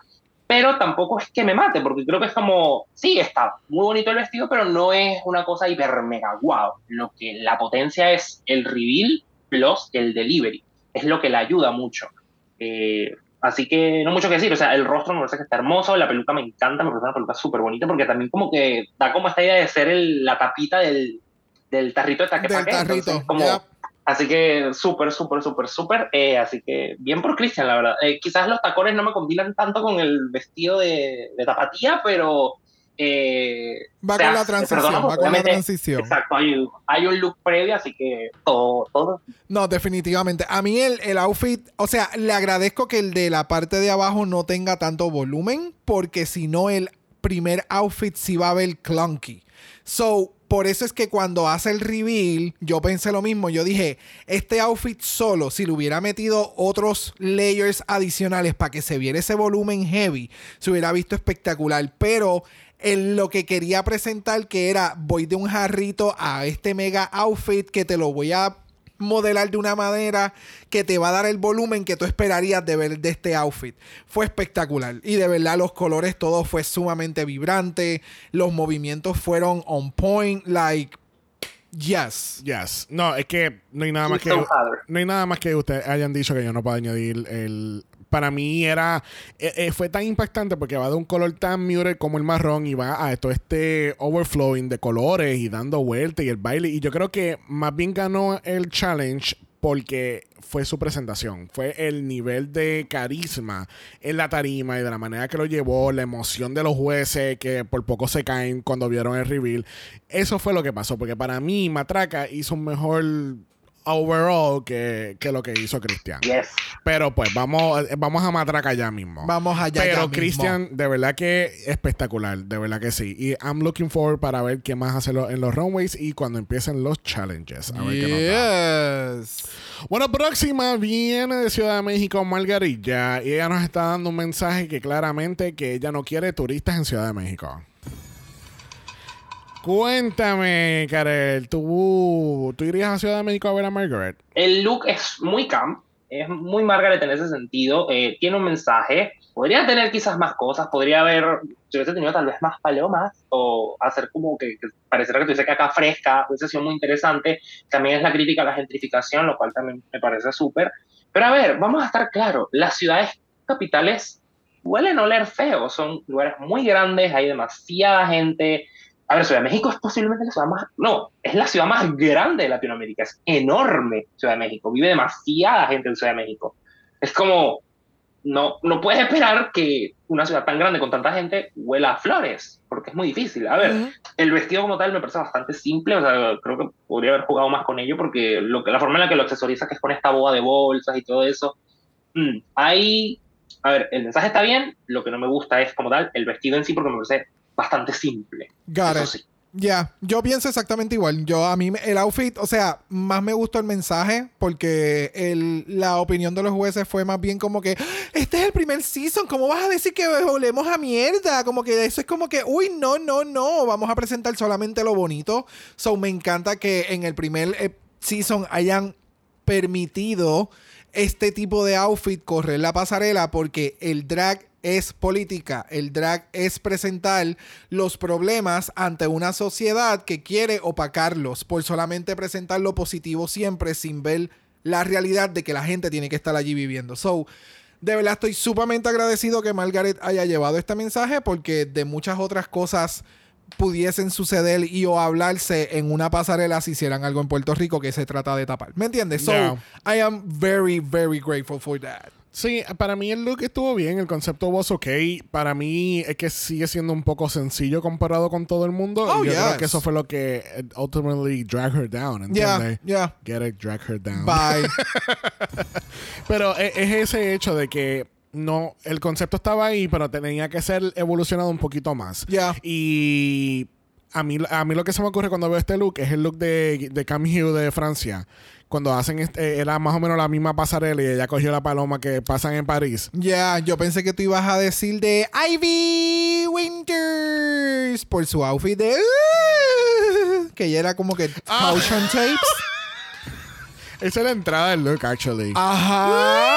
Pero tampoco es que me mate, porque creo que es como, sí, está muy bonito el vestido, pero no es una cosa hiper mega guau. Lo que la potencia es el reveal plus el delivery. Es lo que le ayuda mucho. Eh, así que no mucho que decir. O sea, el rostro me parece que está hermoso, la peluca me encanta, me parece una peluca súper bonita, porque también como que da como esta idea de ser el- la tapita del, del tarrito de taquepaque. Del tarrito, entonces, como, yep. Así que súper, súper, súper, súper. eh, así que bien por Cristian, la verdad. Eh, quizás los tacones no me combinan tanto con el vestido de, de tapatía, pero... eh, Va con la transición, va con la transición. Exacto, hay, hay un look previo, así que todo, todo No, definitivamente. A mí el, el outfit, o sea, le agradezco que el de la parte de abajo no tenga tanto volumen, porque si no el primer outfit sí va a ver clunky. So, por eso es que cuando hace el reveal, yo pensé lo mismo. Yo dije, este outfit solo, si le hubiera metido otros layers adicionales para que se viera ese volumen heavy, se hubiera visto espectacular. Pero en lo que quería presentar, que era, voy de un jarrito a este mega outfit que te lo voy a modelar de una manera que te va a dar el volumen que tú esperarías de ver de este outfit. Fue espectacular. Y de verdad los colores, todo fue sumamente vibrante. Los movimientos fueron on point. Like, yes. Yes. No, es que no hay nada más que no hay nada más que ustedes hayan dicho que yo no puedo añadir el para mí era eh, eh, fue tan impactante porque va de un color tan muted como el marrón y va a todo este overflowing de colores y dando vueltas y el baile y yo creo que más bien ganó el challenge porque fue su presentación, fue el nivel de carisma en la tarima y de la manera que lo llevó, la emoción de los jueces que por poco se caen cuando vieron el reveal. Eso fue lo que pasó, porque para mí Matraca hizo un mejor overall que, que lo que hizo Cristian. Yes. Pero pues vamos, vamos a Matraca ya mismo. Vamos allá. Pero. Cristian, de verdad que espectacular, de verdad que sí. Y I'm looking forward para ver qué más hace lo- en los runways y cuando empiecen los challenges. A ver qué nos da. Yes. Bueno, próxima viene de Ciudad de México Margarilla y ella nos está dando un mensaje que claramente que ella no quiere turistas en Ciudad de México. Cuéntame, Karel, ¿tú, ¿tú irías a Ciudad de México a ver a Margaret? El look es muy camp, es muy Margaret en ese sentido. eh, tiene un mensaje. Podría tener quizás más cosas. Podría haber, si hubiese tenido tal vez más palomas o hacer como que, que pareciera que tuviese caca fresca. Hubiese sido muy interesante. También es la crítica a la gentrificación, lo cual también me parece súper. Pero a ver, vamos a estar claros. Las ciudades capitales huelen a oler feo. Son lugares muy grandes, hay demasiada gente. A ver, Ciudad de México es posiblemente la ciudad más, no, es la ciudad más grande de Latinoamérica, es enorme Ciudad de México, vive demasiada gente en Ciudad de México. Es como, no, no puedes esperar que una ciudad tan grande con tanta gente huela a flores, porque es muy difícil. A ver, el vestido como tal me parece bastante simple, o sea, creo que podría haber jugado más con ello, porque lo que, la forma en la que lo accesoriza, que es con esta boda de bolsas y todo eso, mm, ahí, a ver, el mensaje está bien, lo que no me gusta es como tal el vestido en sí, porque me parece bastante simple. Got Eso it. sí. Ya, yo pienso exactamente igual. Yo a mí el outfit, o sea, más me gustó el mensaje porque el, la opinión de los jueces fue más bien como que este es el primer season, ¿cómo vas a decir que olemos a mierda? Como que eso es como que, uy, no, no, no, vamos a presentar solamente lo bonito. So me encanta que en el primer eh, season hayan permitido este tipo de outfit correr la pasarela porque el drag es política, el drag es presentar los problemas ante una sociedad que quiere opacarlos por solamente presentar lo positivo siempre sin ver la realidad de que la gente tiene que estar allí viviendo. So, de verdad estoy sumamente agradecido que Margaret haya llevado este mensaje porque de muchas otras cosas pudiesen suceder y o hablarse en una pasarela si hicieran algo en Puerto Rico que se trata de tapar. ¿Me entiendes? So, Yeah. I am very, very grateful for that. Sí, para mí el look estuvo bien, el concepto was ok. Para mí es que sigue siendo un poco sencillo comparado con todo el mundo. Oh, y yo creo que eso fue lo que eh, ultimately drag her down, Yeah, ¿entiendes? yeah. Get it, drag her down. Bye. Pero e- es ese hecho de que no, el concepto estaba ahí, pero tenía que ser evolucionado un poquito más. Ya. Y a mí, a mí lo que se me ocurre cuando veo este look es el look de, de Cam Hugh de Francia. Cuando hacen este, era más o menos la misma pasarela y ella cogió la paloma que pasan en París. Ya, yo pensé que tú ibas a decir de Ivy Winters por su outfit de "Uh", que ella era como que Ah. caution tapes. Esa es la entrada del look, actually. Ajá.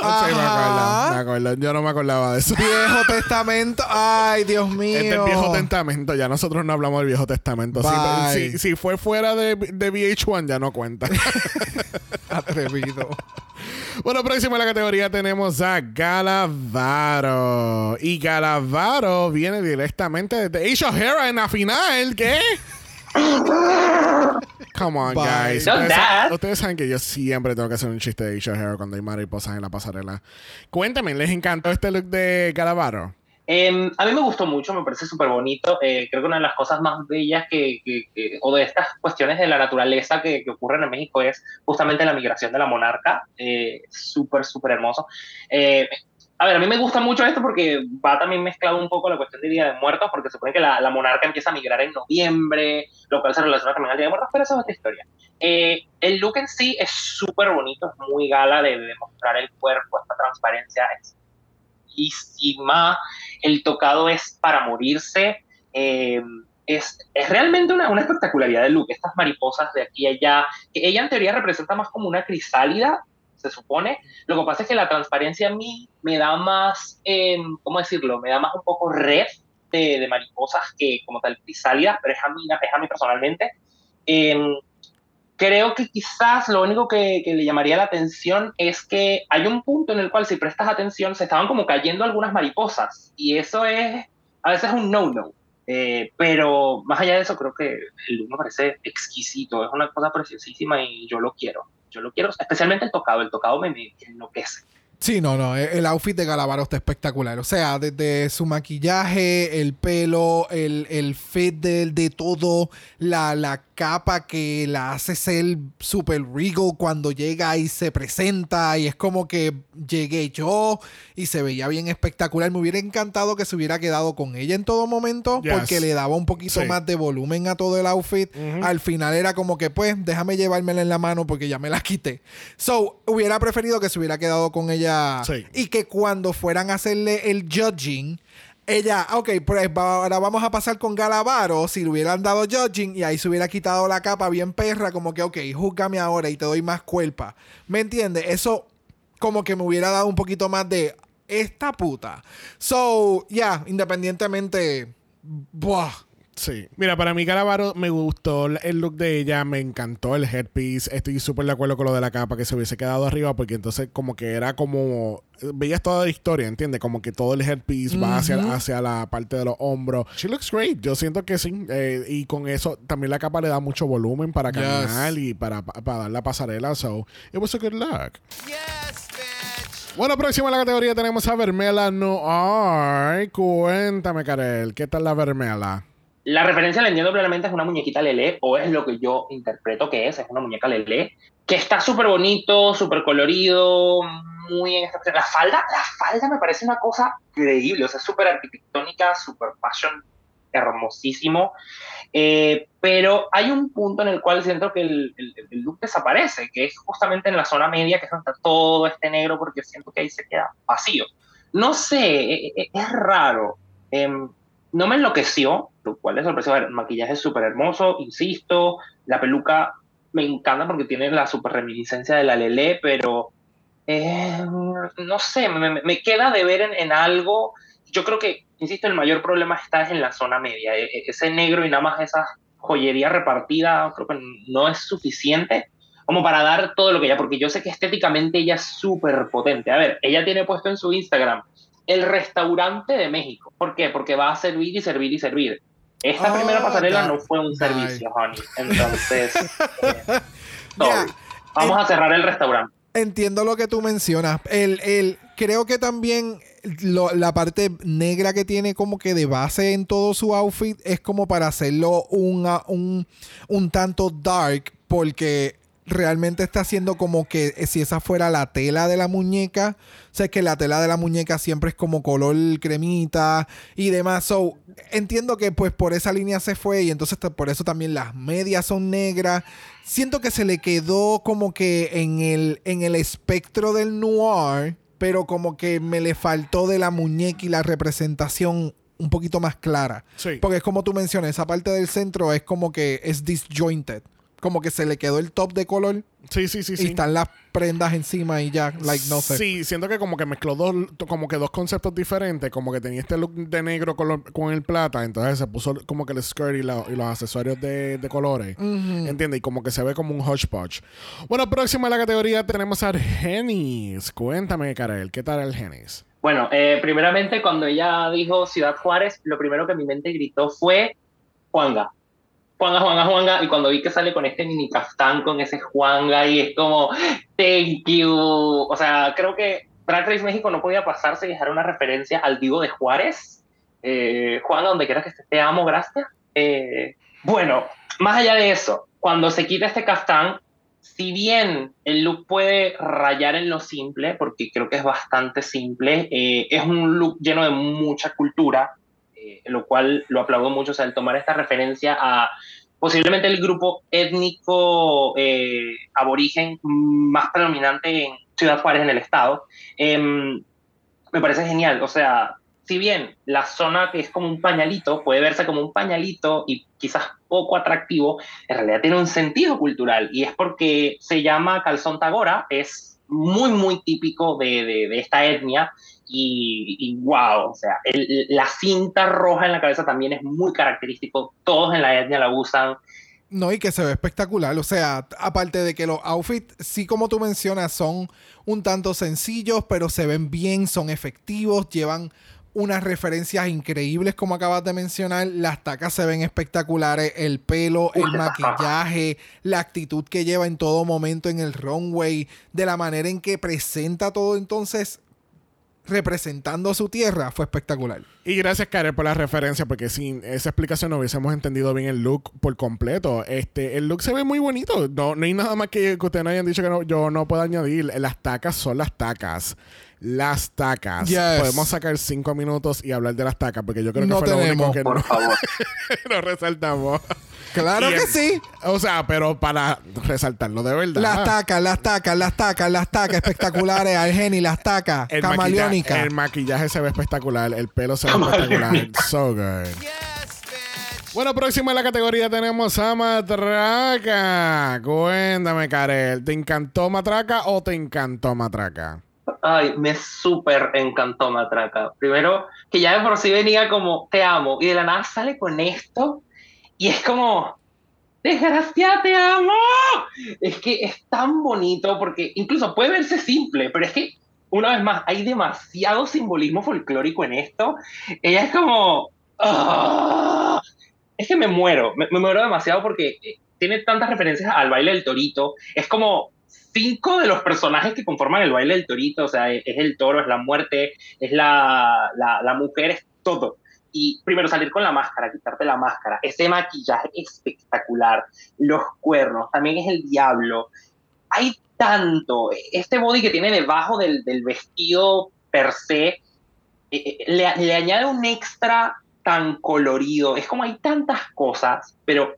Sí, me acuerdo, Ajá. me acuerdo. Yo no me acordaba de eso. Viejo Testamento. Ay, Dios mío. Este es Viejo Testamento. Ya nosotros no hablamos del Viejo Testamento. Si, Bye. si- si fue fuera de, de VH1, ya no cuenta. Atrevido. bueno, próximo en la categoría tenemos a Galavaro. Y Galavaro viene directamente desde Ace O'Hara en la final. ¿Qué? Come on, Bye. guys. Ustedes, that. sa- ustedes saben que yo siempre tengo que hacer un chiste de Ace O'Hara cuando hay mariposas en la pasarela. Cuéntame, ¿les encantó este look de Galavaro? Em, a mí me gustó mucho, me parece súper bonito. Eh, creo que una de las cosas más bellas que, que- que- o de estas cuestiones de la naturaleza que, que ocurren en México es justamente la migración de la monarca. Eh, súper, súper hermoso. A ver, a mí me gusta mucho esto porque va también mezclado un poco la cuestión de Día de Muertos, porque se supone que la, la monarca empieza a migrar en noviembre, lo cual se relaciona también al Día de Muertos, pero eso es otra historia. Eh, el look en sí es súper bonito, es muy gala de, de mostrar el cuerpo, esta transparencia es bellísima, el tocado es para morirse, eh, es, es realmente una, una espectacularidad del look, estas mariposas de aquí y allá, que ella en teoría representa más como una crisálida, se supone, lo que pasa es que la transparencia a mí me da más, eh, ¿cómo decirlo? Me da más un poco red de, de mariposas que como tal crisálida, pero es a mí, es a mí personalmente. Em, creo que quizás lo único que, que le llamaría la atención es que hay un punto en el cual si prestas atención se estaban como cayendo algunas mariposas y eso es a veces un no-no. Eh, pero más allá de eso creo que el me parece exquisito, es una cosa preciosísima y yo lo quiero. Yo lo quiero, especialmente el tocado, el tocado me, me enloquece. Sí, no, no. El el outfit de Galavaro está espectacular. O sea, desde su maquillaje, el pelo, el, el fit de, de todo, la, la capa que la hace ser super regal cuando llega y se presenta. Y es como que llegué yo y se veía bien espectacular. Me hubiera encantado que se hubiera quedado con ella en todo momento Yes. porque le daba un poquito Sí. más de volumen a todo el outfit. Al final era como que, pues, déjame llevármela en la mano porque ya me la quité. So, hubiera preferido que se hubiera quedado con ella Sí. y que cuando fueran a hacerle el judging, ella, ok, pues ahora vamos a pasar con Galavaro, si le hubieran dado judging y ahí se hubiera quitado la capa bien perra, como que, ok, júzgame ahora y te doy más culpa. ¿Me entiendes? Eso como que me hubiera dado un poquito más de esta puta. So, ya, independientemente, buah. Sí. Mira, para mí Galavaro me gustó el look de ella, me encantó el headpiece. Estoy súper de acuerdo con lo de la capa que se hubiese quedado arriba porque entonces como que era como veías toda la historia, ¿entiendes? Como que todo el headpiece va hacia, hacia la parte de los hombros. She looks great. Yo siento que sí. Eh, y con eso también la capa le da mucho volumen para Yes. caminar y para, para dar la pasarela. So, it was a good look. Bueno, próximo en la categoría tenemos a Vermela Noir. Cuéntame, Karel, ¿qué tal la Vermela? La referencia la entiendo plenamente, es una muñequita Lele, o es lo que yo interpreto que es, es una muñeca Lele, que está súper bonito, súper colorido, muy en esta... La falda, la falda me parece una cosa increíble, o sea, súper arquitectónica, súper fashion, hermosísimo, eh, pero hay un punto en el cual siento que el, el, el look desaparece, que es justamente en la zona media, que es donde está todo este negro, porque siento que ahí se queda vacío. No sé, e- e- es raro. Em, no me enloqueció, lo cual es sorpresivo. A ver, el maquillaje es súper hermoso, insisto. La peluca me encanta porque tiene la super reminiscencia de la Lele, pero eh, no sé, me, me- queda de ver en, en algo. Yo creo que, insisto, el mayor problema está en la zona media. E- e- Ese negro y nada más esa joyería repartida, creo que no es suficiente como para dar todo lo que ella, porque yo sé que estéticamente ella es súper potente. A ver, ella tiene puesto en su Instagram el restaurante de México. ¿Por qué? Porque va a servir y servir y servir. Esta Oh, primera pasarela ya. no fue un servicio, honey. Entonces, eh, vamos a cerrar el restaurante. Entiendo lo que tú mencionas. El, el, creo que también lo- la parte negra que tiene como que de base en todo su outfit es como para hacerlo un, un, un tanto dark porque realmente está haciendo como que si esa fuera la tela de la muñeca. O sea, que la tela de la muñeca siempre es como color cremita y demás. So, entiendo que pues por esa línea se fue y entonces por eso también las medias son negras. Siento que se le quedó como que en el, en el espectro del noir, pero como que me le faltó de la muñeca y la representación un poquito más clara. Sí. Porque es como tú mencionas, esa parte del centro es como que es disjointed. Como que se le quedó el top de color Sí, sí, sí, y sí. están las prendas encima y ya, like, no sé. Sí, siento que como que mezcló dos, como que dos conceptos diferentes, como que tenía este look de negro con, lo- con el plata, entonces se puso como que el skirt y, la- y los accesorios de, de colores, Ujú. ¿entiendes? Y como que se ve como un hodgepodge. Bueno, próxima a la categoría tenemos a Argenis. Cuéntame, Karel, ¿qué tal Argenis? Bueno, eh, primeramente cuando ella dijo Ciudad Juárez, lo primero que mi mente gritó fue Juanga. Juanga, Juanga, Juanga. Y cuando vi que sale con este mini caftán, con ese Juanga, y es como, thank you. O sea, creo que Drag Race México no podía pasarse y dejar una referencia al Divo de Juárez. Eh, Juanga, donde quiera que estés, te amo, gracias. Eh, bueno, más allá de eso, cuando se quita este caftán, si bien el look puede rayar en lo simple, porque creo que es bastante simple, eh, es un look lleno de mucha cultura, eh, lo cual lo aplaudo mucho, o sea, el tomar esta referencia a posiblemente el grupo étnico eh, aborigen más predominante en Ciudad Juárez, en el estado, em, me parece genial, o sea, si bien la zona que es como un pañalito puede verse como un pañalito y quizás poco atractivo, en realidad tiene un sentido cultural y es porque se llama calzón tagora, es muy, muy típico de, de- esta etnia y, wow, o sea, la cinta roja en la cabeza también es muy característico, todos en la etnia la usan. No, y que se ve espectacular. O sea, aparte de que los outfits, sí como tú mencionas, son un tanto sencillos, pero se ven bien, son efectivos, llevan unas referencias increíbles como acabas de mencionar. Las tacas se ven espectaculares, el pelo, el maquillaje, la actitud que lleva en todo momento en el runway, de la manera en que presenta todo entonces representando su tierra, fue espectacular. Y gracias, Karel, por la referencia, porque sin esa explicación no hubiésemos entendido bien el look por completo. Este, el look se ve muy bonito. No, no hay nada más que, que ustedes no hayan dicho que no- yo no puedo añadir. Las tacas son las tacas. Las tacas. Yes. Podemos sacar cinco minutos y hablar de las tacas, porque yo creo No que fue lo único tenemos, que por no, favor. no resaltamos. Claro Y que el- sí. O sea, pero para resaltarlo de verdad. Las tacas, las tacas, las tacas, las tacas espectaculares, Argeni, las tacas, El camaleónica. maquillaje, el maquillaje se ve espectacular, el pelo se ve espectacular. So good. Bueno, próximo en la categoría tenemos a Matraca. Cuéntame, Karel, ¿te encantó Matraca o te encantó Matraca? Ay, me súper encantó Matraca. Primero, que ya de por sí venía como, te amo, y de la nada sale con esto, y es como, desgracia, te amo. Es que es tan bonito, porque incluso puede verse simple, pero es que, una vez más, hay demasiado simbolismo folclórico en esto. Ella es como, ¡ah! es que me muero, me, me muero demasiado porque eh, tiene tantas referencias al baile del torito. Es como cinco de los personajes que conforman el baile del torito, o sea, es, es el toro, es la muerte, es la, la, la mujer, es todo. Y primero salir con la máscara, quitarte la máscara, ese maquillaje espectacular, los cuernos, también es el diablo. Hay tanto, este body que tiene debajo del, del vestido per se, eh, eh, le, le añade un extra tan colorido. Es como hay tantas cosas, pero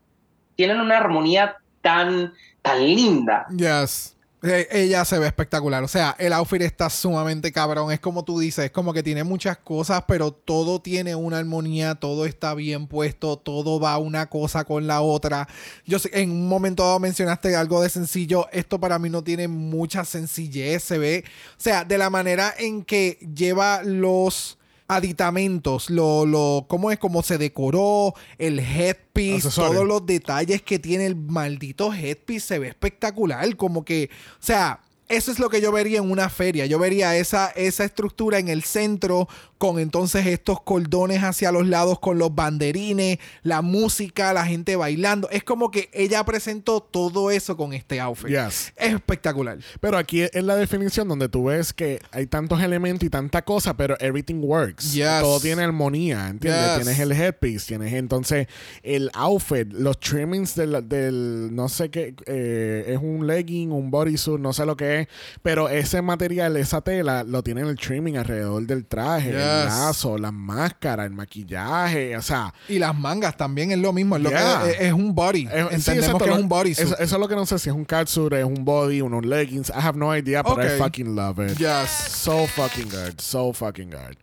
tienen una armonía tan, tan linda. Yes. Eh, ella se ve espectacular. O sea, el outfit está sumamente cabrón. Es como tú dices, es como que tiene muchas cosas, pero todo tiene una armonía, todo está bien puesto, todo va una cosa con la otra. Yo sé, en un momento dado mencionaste algo de sencillo. Esto para mí no tiene mucha sencillez. Se ve, o sea, de la manera en que lleva los aditamentos, lo, lo, cómo es, cómo se decoró, el headpiece, Accesorios. todos los detalles que tiene el maldito headpiece, se ve espectacular. Como que, o sea, eso es lo que yo vería en una feria. Yo vería esa, esa estructura en el centro, con entonces estos cordones hacia los lados, con los banderines, la música, la gente bailando. Es como que ella presentó todo eso con este outfit. Yes. Es espectacular. Pero aquí es la definición donde tú ves que hay tantos elementos y tanta cosa, pero everything works. Yes. Todo tiene armonía, ¿entiendes? Yes. Tienes el headpiece, tienes entonces el outfit, los trimmings del, del no sé qué, eh, es un legging, un bodysuit, no sé lo que es, pero ese material, esa tela, lo tiene el trimming alrededor del traje, Yes. el lazo, las máscaras, el maquillaje, o sea... Y las mangas también es lo mismo. Es, lo Yeah. que, es, es un body. Es- sí, Entendemos exacto, que es un bodysuit. Eso, eso es lo que no sé si es un catsuit, es un body, unos leggings. I have no idea, but I fucking love it. Yes. So fucking good. So fucking good.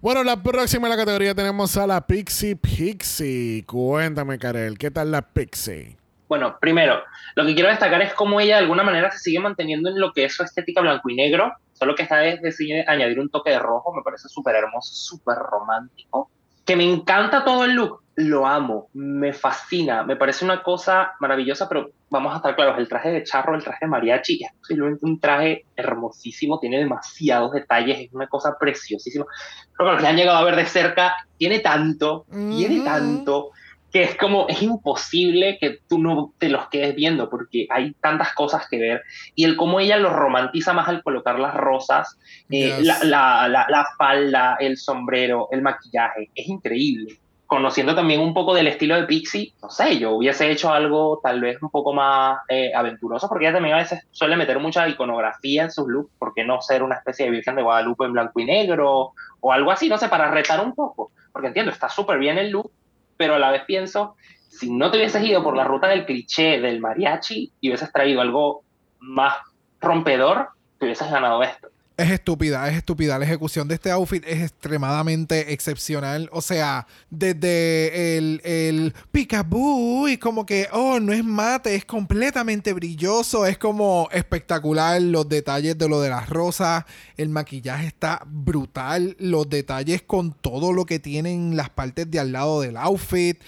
Bueno, la próxima en la categoría tenemos a la Pixie Pixie. Cuéntame, Karel, ¿qué tal la Pixie? Bueno, primero, lo que quiero destacar es cómo ella de alguna manera se sigue manteniendo en lo que es su estética blanco y negro, solo que esta vez decide añadir un toque de rojo, me parece súper hermoso, súper romántico, que me encanta todo el look, lo amo, me fascina, me parece una cosa maravillosa, pero vamos a estar claros, el traje de charro, el traje de mariachi, es posiblemente un traje hermosísimo, tiene demasiados detalles, es una cosa preciosísima, creo que los que han llegado a ver de cerca, tiene tanto, tiene Ujú. tanto, que es como, es imposible que tú no te los quedes viendo porque hay tantas cosas que ver. Y el cómo ella lo romantiza más al colocar las rosas, eh, Yes. la, la, la, la falda, el sombrero, el maquillaje, es increíble. Conociendo también un poco del estilo de Pixie, no sé, yo hubiese hecho algo tal vez un poco más eh, aventuroso, porque ella también a veces suele meter mucha iconografía en sus looks, ¿por qué no ser una especie de Virgen de Guadalupe en blanco y negro o algo así, no sé, para retar un poco? Porque entiendo, está súper bien el look, pero a la vez pienso, si no te hubieses ido por la ruta del cliché del mariachi y hubieses traído algo más rompedor, te hubieses ganado esto. Es estúpida, es estúpida. La ejecución de este outfit es extremadamente excepcional. O sea, desde el, el y como que, oh, no es mate, es completamente brilloso, es como espectacular. Los detalles de lo de las rosas, el maquillaje está brutal. Los detalles con todo lo que tienen las partes de al lado del outfit.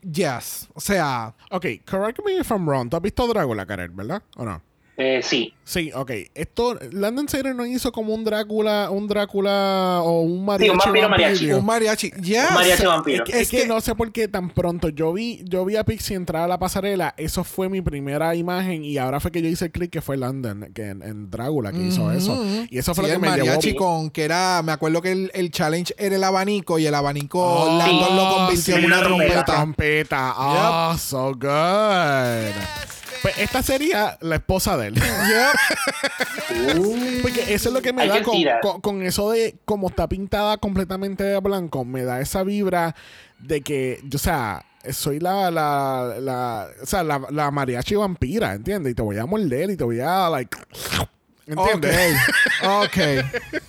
Yes, o sea, Ok, correct me if I'm wrong. ¿Tú has visto Drácula, Karel, verdad? ¿O no? Eh, sí, Sí, ok. Esto, Landon Sayer no hizo como un Drácula, un Drácula o un mariachi. Sí, un vampiro mariachi. un mariachi. Yes. Un mariachi vampiro. Es, que, es que no sé por qué tan pronto yo vi, yo vi a Pixie entrar a la pasarela, eso fue mi primera imagen y ahora fue que yo hice el clic que fue Landon, que en, en Drácula que hizo eso. Y eso fue Sí, lo que el me mariachi llevó. con que era, me acuerdo que el, el challenge era el abanico y el abanico Oh, Landon lo convirtió sí, en una trompeta. Oh, so good. Pues esta sería la esposa de él. Porque eso es lo que me da con, con- con eso de como está pintada completamente de blanco, me da esa vibra de que, yo, o sea, soy la, la, la, o sea, la, la mariachi vampira, ¿entiendes? Y te voy a morder y te voy a, like, ¿entiendes? Ok. ok.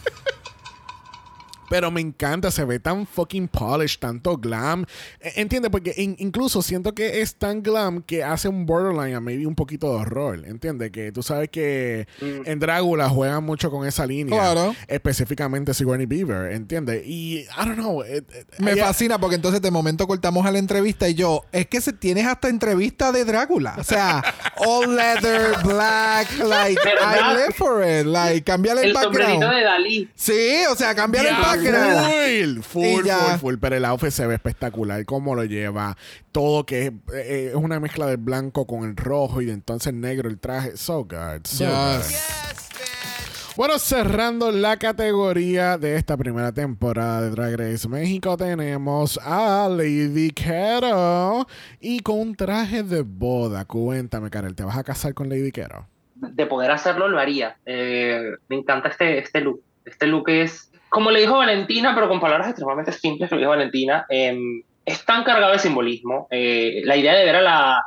Pero me encanta, se ve tan fucking polished, tanto glam. Eh, ¿Entiendes? Porque in- incluso siento que es tan glam que hace un borderline a maybe un poquito de horror. ¿Entiendes? Que tú sabes que en Drácula juegan mucho con esa línea. Claro. Específicamente Sigourney Beaver, ¿entiendes? Y I don't know. eh, eh, Me ella- fascina porque entonces de momento cortamos a la entrevista y yo, es que se, tienes hasta entrevista de Drácula. O sea, all leather, black, like, ¿Verdad? I live for it. Like, cambiarle el, el sombrerito background. de Dalí. Sí, o sea, cambiarle el Ya, Full, full, full, full. Pero el outfit se ve espectacular. Cómo lo lleva. Todo que es, eh, es una mezcla del blanco con el rojo y entonces negro el traje. So good. So Yes. good. Bueno, cerrando la categoría de esta primera temporada de Drag Race México, tenemos a Lady Kero y con un traje de boda. Cuéntame, Karel, ¿te vas a casar con Lady Kero? de poder hacerlo, lo haría. Eh, me encanta este, este look. Este look es, como le dijo Valentina, pero con palabras extremadamente simples, que lo dijo Valentina, eh, es tan cargado de simbolismo. Eh, la idea de ver a la,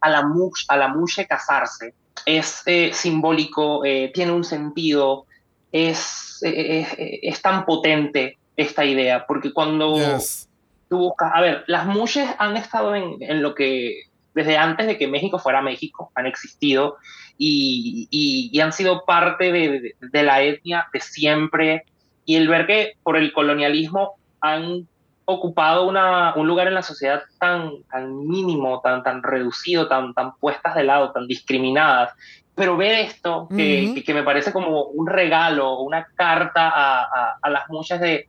a la, mush, a la mushe casarse es eh, simbólico, eh, tiene un sentido, es, eh, es, es tan potente esta idea, porque cuando Yes. tú buscas, a ver, las mushes han estado en, en lo que, desde antes de que México fuera México, han existido y, y- y han sido parte de, de- de la etnia de siempre. Y el ver que por el colonialismo han ocupado una, un lugar en la sociedad tan, tan mínimo, tan, tan reducido, tan, tan puestas de lado, tan discriminadas. Pero ver esto, que, Ujú. que- que me parece como un regalo, una carta a, a- a las muchas de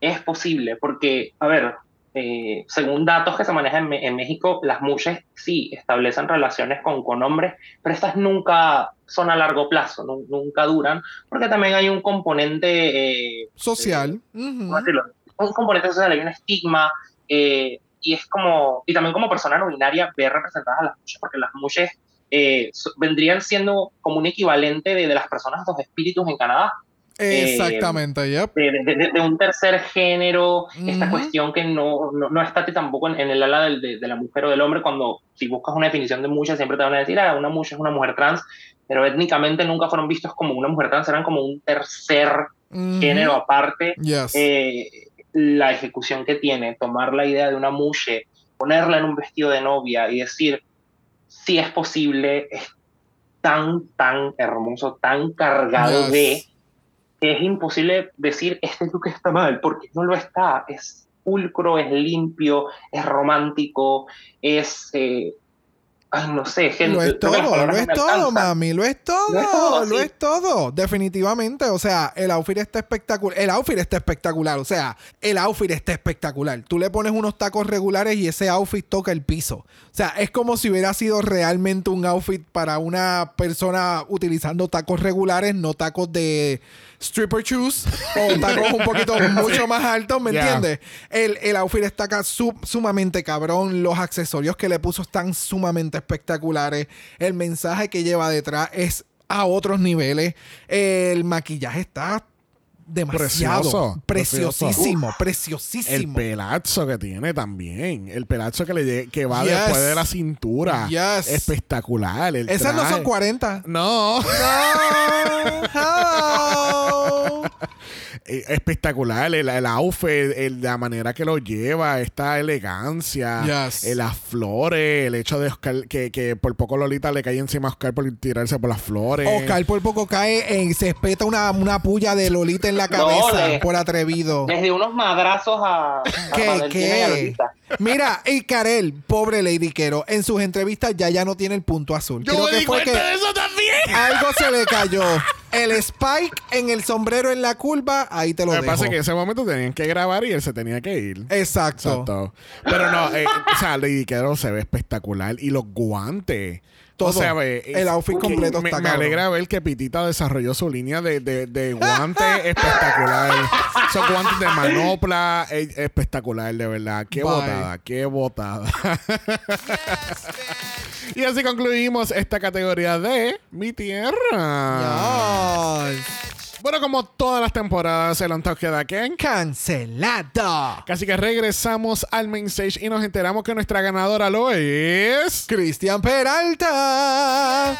es posible, porque, a ver, eh, según datos que se manejan en, en México, las muchas sí establecen relaciones con, con hombres, pero estas nunca son a largo plazo, nu- nunca duran, porque también hay un componente eh, Social. ¿cómo decirlo? Un componente social, hay un estigma, eh, y es como, y también como persona no binaria, ver representadas a las mujeres, porque las mujeres eh, vendrían siendo como un equivalente de, de las personas dos espíritus en Canadá. Eh, Exactamente, yep. de, de- de- un tercer género, esta Ujú. cuestión que no, no, no está tampoco en, en el ala del- de, de la mujer o del hombre, cuando si buscas una definición de mucha, siempre te van a decir, ah, una mucha es una mujer trans, pero étnicamente nunca fueron vistos como una mujer trans, eran como un tercer género aparte. Yes. Eh, la ejecución que tiene, tomar la idea de una muche, ponerla en un vestido de novia y decir, si es posible, es tan, tan hermoso, tan cargado Yes. de que es imposible decir este look está mal, porque no lo está. Es pulcro, es limpio, es romántico, es. eh, ay, no sé, gente. Lo es todo, lo es todo, mami, lo es todo, Lo es todo, lo es todo, definitivamente, o sea, el outfit está espectacular, el outfit está espectacular, o sea, el outfit está espectacular, tú le pones unos tacos regulares y ese outfit toca el piso, o sea, es como si hubiera sido realmente un outfit para una persona utilizando tacos regulares, no tacos de stripper shoes o tacos un poquito mucho más altos, ¿me Yeah. entiendes? El, el outfit está acá su- sumamente cabrón. Los accesorios que le puso están sumamente espectaculares. El mensaje que lleva detrás es a otros niveles. El maquillaje está demasiado Precioso, preciosísimo, El preciosísimo. pelazo que tiene también. El pelazo que le que va Yes. después de la cintura. Yes. Espectacular. El Esas no son 40. No. Hello. Eh, Espectacular. El, el outfit, el- la manera que lo lleva, esta elegancia. Yes. eh, las flores. El hecho de Oscar, que, que por poco Lolita le cae encima a Oscar por tirarse por las flores. Oscar por poco cae, en- se espeta una, una puya de Lolita en la cabeza le- por atrevido. Desde unos madrazos a, a ¿Qué? Valentina y a ¿Qué? Lolita. Mira, y Karel, pobre Lady Quero, en sus entrevistas ya ya no tiene el punto azul. Yo Creo me que di fue cuenta que de eso también. algo se le cayó. El spike en el sombrero en la curva, ahí te lo Lo que dejo. pasa es que en ese momento tenían que grabar y él se tenía que ir. Exacto. Exacto. Pero no, eh, o sea, Lady Quero se ve espectacular. Y los guantes. Todo. O sea, ve, El outfit completo me, está me cabrón. alegra ver que Pitita desarrolló su línea de, de, de guantes espectacular. Esos guantes de manopla eh, espectacular, de verdad. Qué Bye. botada, qué botada. y así concluimos esta categoría de Mi Tierra. Yes. Bueno, como todas las temporadas, el on top queda ¿quién? Cancelado. Así que regresamos al main stage y nos enteramos que nuestra ganadora lo es. Cristian Peralta.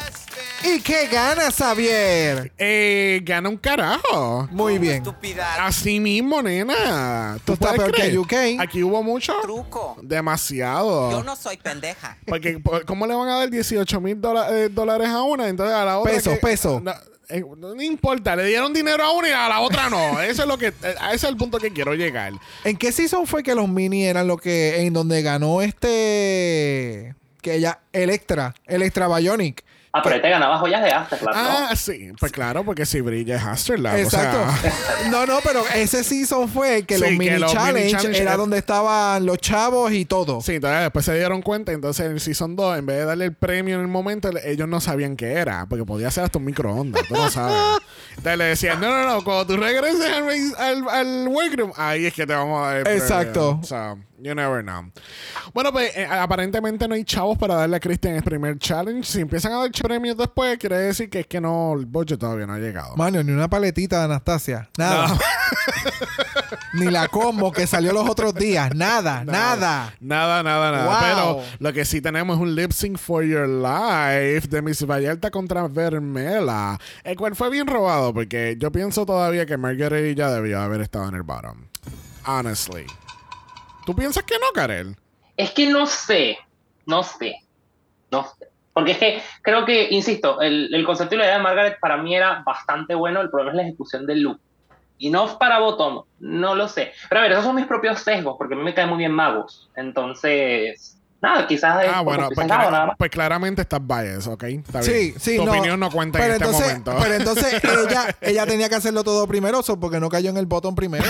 ¿Y qué gana, Xavier? Eh, gana un carajo. Muy bien. Estupidez. Así mismo, nena. Tú estás puedes peor que? UK. Aquí hubo mucho. Truco. Demasiado. Yo no soy pendeja. Porque, por- ¿cómo le van a dar 18 mil dólares a una? Entonces a la otra. Peso, que- peso. Eh, no importa, le dieron dinero a una y a la otra no. Eso es lo que. eh, A ese es el punto que quiero llegar. ¿En qué season fue que los mini eran lo que en donde ganó este que ella Electra, Electra Bionic? Ah, pero ahí te ganabas joyas de Afterlife, ¿no? Ah, sí. Pues claro, porque si brilla es Afterlife. o Exacto. sea, no, no, pero ese season fue que Sí, los que mini challenge, era era- donde estaban los chavos y todo. Sí, entonces después se dieron cuenta, entonces en el Season 2, en vez de darle el premio en el momento, ellos no sabían qué era, porque podía ser hasta un microondas, tú no sabes. Entonces le decían, no, no, no, cuando tú regreses al, al, al workroom, ahí es que te vamos a dar el premio. Exacto. O sea, you never know. Bueno, pues eh, aparentemente no hay chavos para darle a Christian el primer challenge. Si empiezan a dar premios después, quiere decir que es que no, el budget todavía no ha llegado. Mano, ni una paletita de Anastasia. Nada. ni la combo que salió los otros días. Nada, nada. Nada, nada, nada. Wow. Pero lo que sí tenemos es un lip sync for your life de Miss Vallarta contra Vermela. El cual fue bien robado porque yo pienso todavía que Margaret ya debió haber estado en el bottom. Honestly. ¿Tú piensas que no, Karel? Es que no sé, no sé, no sé. Porque es que creo que, insisto, el, el concepto y la idea de Margaret para mí era bastante bueno, el problema es la ejecución del look. enough para bottom, no lo sé. Pero a ver, esos son mis propios sesgos, porque a mí me cae muy bien Magos. Entonces, nada, quizás es Ah, bueno, pues, clara- nada más. pues claramente estás biased, ¿ok? Está Sí, bien. sí, Tu no. opinión no cuenta pero en este entonces, momento. Pero entonces ella, ella tenía que hacerlo todo primero, porque no cayó en el botón primero.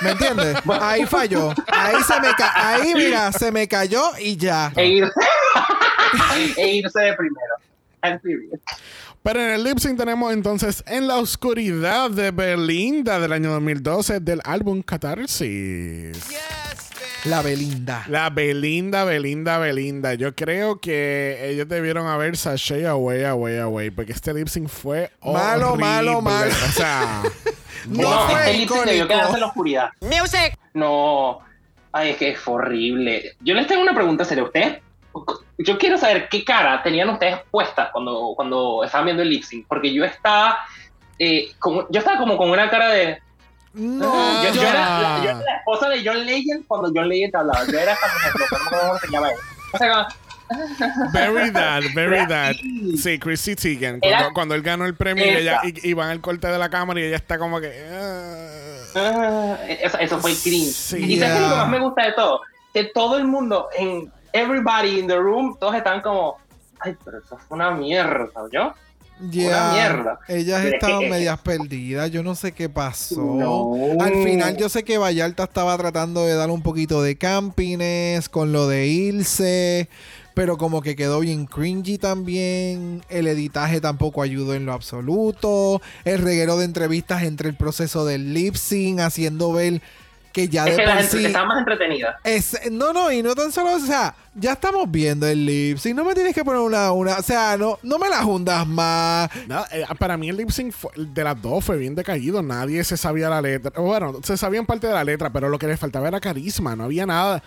¿Me entiendes? Ahí falló. Ahí se me ca ahí mira, se me cayó y ya. E irse, e irse de primero. I'm serious. Pero en el lip sync tenemos entonces En la oscuridad de Belinda del año 2012 del álbum Catarsis. La Belinda. La Belinda, Belinda, Belinda. Yo creo que ellos debieron haber sashay away, away, away. Porque este lip sync fue Malo, horrible. malo, malo. O sea, No fue este lip sync debió icónico. quedarse en la oscuridad. Music. No. Ay, es que fue horrible. Yo les tengo una pregunta seria. ¿Usted? Yo quiero saber qué cara tenían ustedes puestas cuando, cuando estaban viendo el lip sync. Porque yo estaba. eh, como, yo estaba como con una cara de. No. yo, yo era la, ya. yo era la esposa de John Legend cuando John Legend hablaba. Yo era esta mujer, pero no me acuerdo cómo se llama él. O sea, very that, very that. Sí, Chrissy Teigen. Cuando, cuando él ganó el premio y, ella, y, y van al corte de la cámara y ella está como que. ah. Ah, eso, eso fue cringe. Sí. y sabes qué es lo que Yeah. más me gusta de todo, que todo el mundo, en everybody in the room, todos están como, ay, pero eso fue una mierda, ¿yo? Ya, mierda. ellas Pero es estaban que- medias perdidas. Yo no sé qué pasó. No. Al final, yo sé que Vallarta estaba tratando de dar un poquito de campines con lo de Ilse. Pero como que quedó bien cringy también. El editaje tampoco ayudó en lo absoluto. El reguero de entrevistas entre el proceso del lip sync, haciendo ver que ya es de que la por gente sí. está más entretenida. Es, no, no, y no tan solo, o sea, ya estamos viendo el lip sync. No me tienes que poner una, una, o sea, no, no me la juntas más. No, eh, para mí el lip sync fue- de las dos fue bien decaído. Nadie se sabía la letra. Bueno, se sabían parte de la letra, pero lo que les faltaba era carisma. No había nada.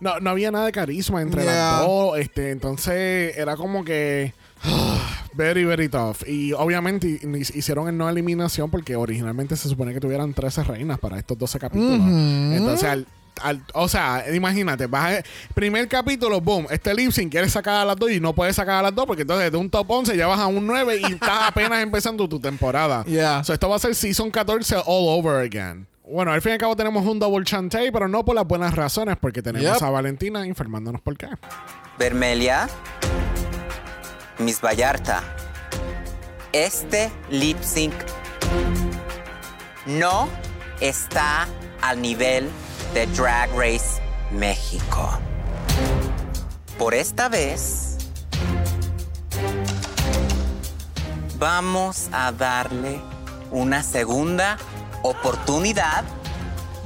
No, no había nada de carisma entre Yeah. las dos. Este, entonces era como que. Very, very tough. Y obviamente hi- hi- hicieron el no eliminación porque originalmente se supone que tuvieran 13 reinas para estos 12 capítulos. Entonces, al, al- o sea, imagínate, vas a- primer capítulo, boom, este lip sync quieres sacar a las dos y no puedes sacar a las dos porque entonces de un top 11 ya vas a un 9 y estás apenas empezando tu temporada. Yeah. So, esto va a ser season 14 all over again. Bueno, al fin y al cabo tenemos un double chantay, pero no por las buenas razones, porque tenemos Yep. a Valentina informándonos por qué. Vermelia, Miss Vallarta, este lip sync no está al nivel de Drag Race México. Por esta vez, vamos a darle una segunda oportunidad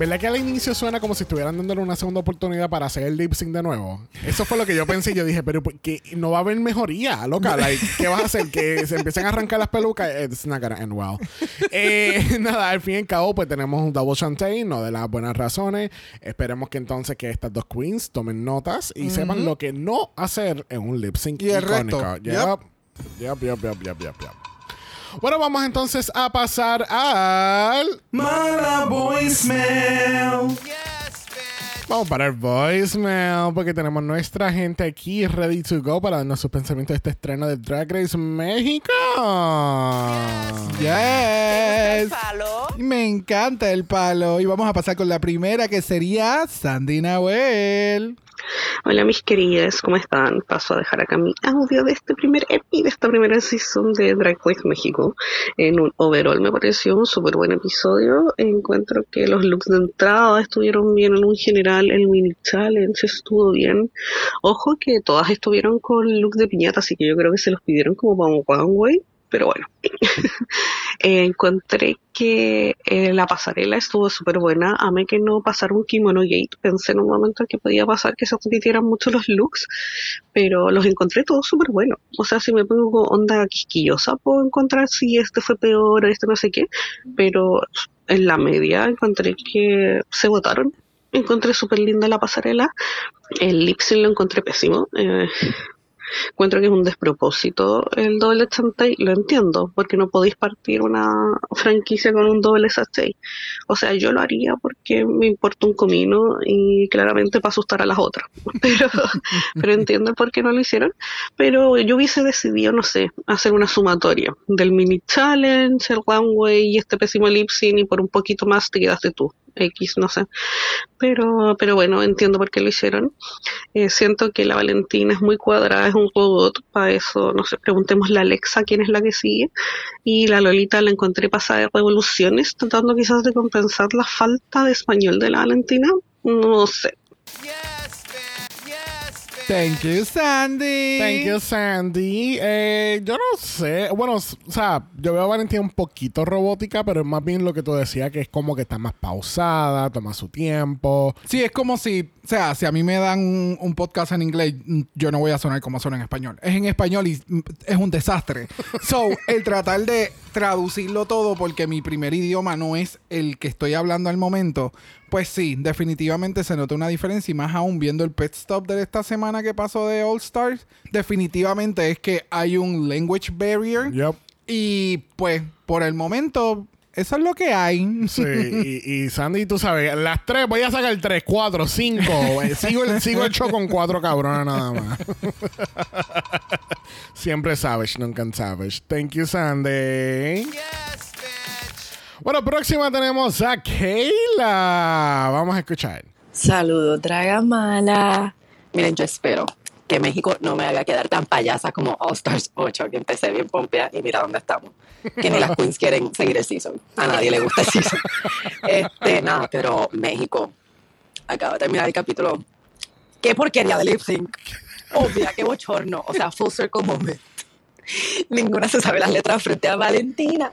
¿Verdad que al inicio suena como si estuvieran dándole una segunda oportunidad para hacer el lip sync de nuevo? Eso fue lo que yo pensé. Yo dije, pero ¿por qué no va a haber mejoría, loca. Like, ¿Qué vas a hacer? Que se empiecen a arrancar las pelucas. It's not gonna end well. Eh, nada, al fin y al cabo, pues tenemos un double chantay, no de las buenas razones. Esperemos que entonces que estas dos queens tomen notas y sepan lo que no hacer en un lip sync Y el icónico. resto. Yep. Yep, yep, yep, yep, yep, yep. Bueno, vamos entonces a pasar al... Mala voicemail. Vamos para el voicemail porque tenemos nuestra gente aquí ready to go para darnos sus pensamientos de este estreno de Drag Race México. Yes. palo. Me encanta el palo. Y vamos a pasar con la primera que sería Sandy Nahuel. Hola mis queridas, ¿cómo están? Paso a dejar acá mi audio de este primer epi, de esta primera season de Drag Race México. En un overall me pareció un súper buen episodio. Encuentro que los looks de entrada estuvieron bien en un general, el mini challenge estuvo bien. Ojo que todas estuvieron con look de piñata, así que yo creo que se los pidieron como para un one way. Pero bueno, Eh, encontré que eh, la pasarela estuvo súper buena. Amé que no pasara un kimono gate. Pensé en un momento que podía pasar que se repitieran mucho los looks, pero los encontré todos súper buenos. O sea, si me pongo onda quisquillosa, puedo encontrar si este fue peor, este no sé qué, pero en la media encontré que se votaron. Encontré súper linda la pasarela. El lip lo encontré pésimo. Eh, Encuentro que es un despropósito el doble santay, lo entiendo, porque no podéis partir una franquicia con un doble santay. O sea, yo lo haría porque me importa un comino y claramente para asustar a las otras. Pero, pero entiendo por qué no lo hicieron. Pero yo hubiese decidido, no sé, hacer una sumatoria del mini challenge, el one way y este pésimo lip y por un poquito más te quedaste tú. X, no sé. Pero, pero bueno, entiendo por qué lo hicieron. Eh, siento que la Valentina es muy cuadrada, es un robot. Para eso, no sé, preguntemos la Alexa quién es la que sigue. Y la Lolita la encontré pasada de revoluciones, tratando quizás de compensar la falta de español de la Valentina. No sé. Thank you, Sandy. Thank you, Sandy. Eh, yo no sé. Bueno, o sea, yo veo a Valentina un poquito robótica, pero es más bien lo que tú decías, que es como que está más pausada, toma su tiempo. Sí, es como si, o sea, si a mí me dan un, un podcast en inglés, yo no voy a sonar como suena en español. Es en español y mm, es un desastre. So, el tratar de traducirlo todo porque mi primer idioma no es el que estoy hablando al momento, pues sí, definitivamente se nota una diferencia y más aún viendo el pet stop de esta semana que pasó de All Stars, definitivamente es que hay un language barrier. Y pues, por el momento, eso es lo que hay. Sí, y, y Sandy, tú sabes, las tres, voy a sacar tres, cuatro, cinco. Eh, sigo, el, sigo el show con cuatro cabronas nada más. Siempre savage, nunca en savage. Thank you, Sandy. Bueno, próxima tenemos a Kayla. Vamos a escuchar. Saludos, draga mala. Miren, yo espero que México no me haga quedar tan payasa como All Stars 8, que empecé bien pompea y mira dónde estamos. Que ni las queens quieren seguir el season. A nadie le gusta el season. Este, nada, pero México acaba de terminar el capítulo. Qué porquería de lip sync. Obvia, qué bochorno. O sea, full circle moment. Ninguna se sabe las letras frente a Valentina,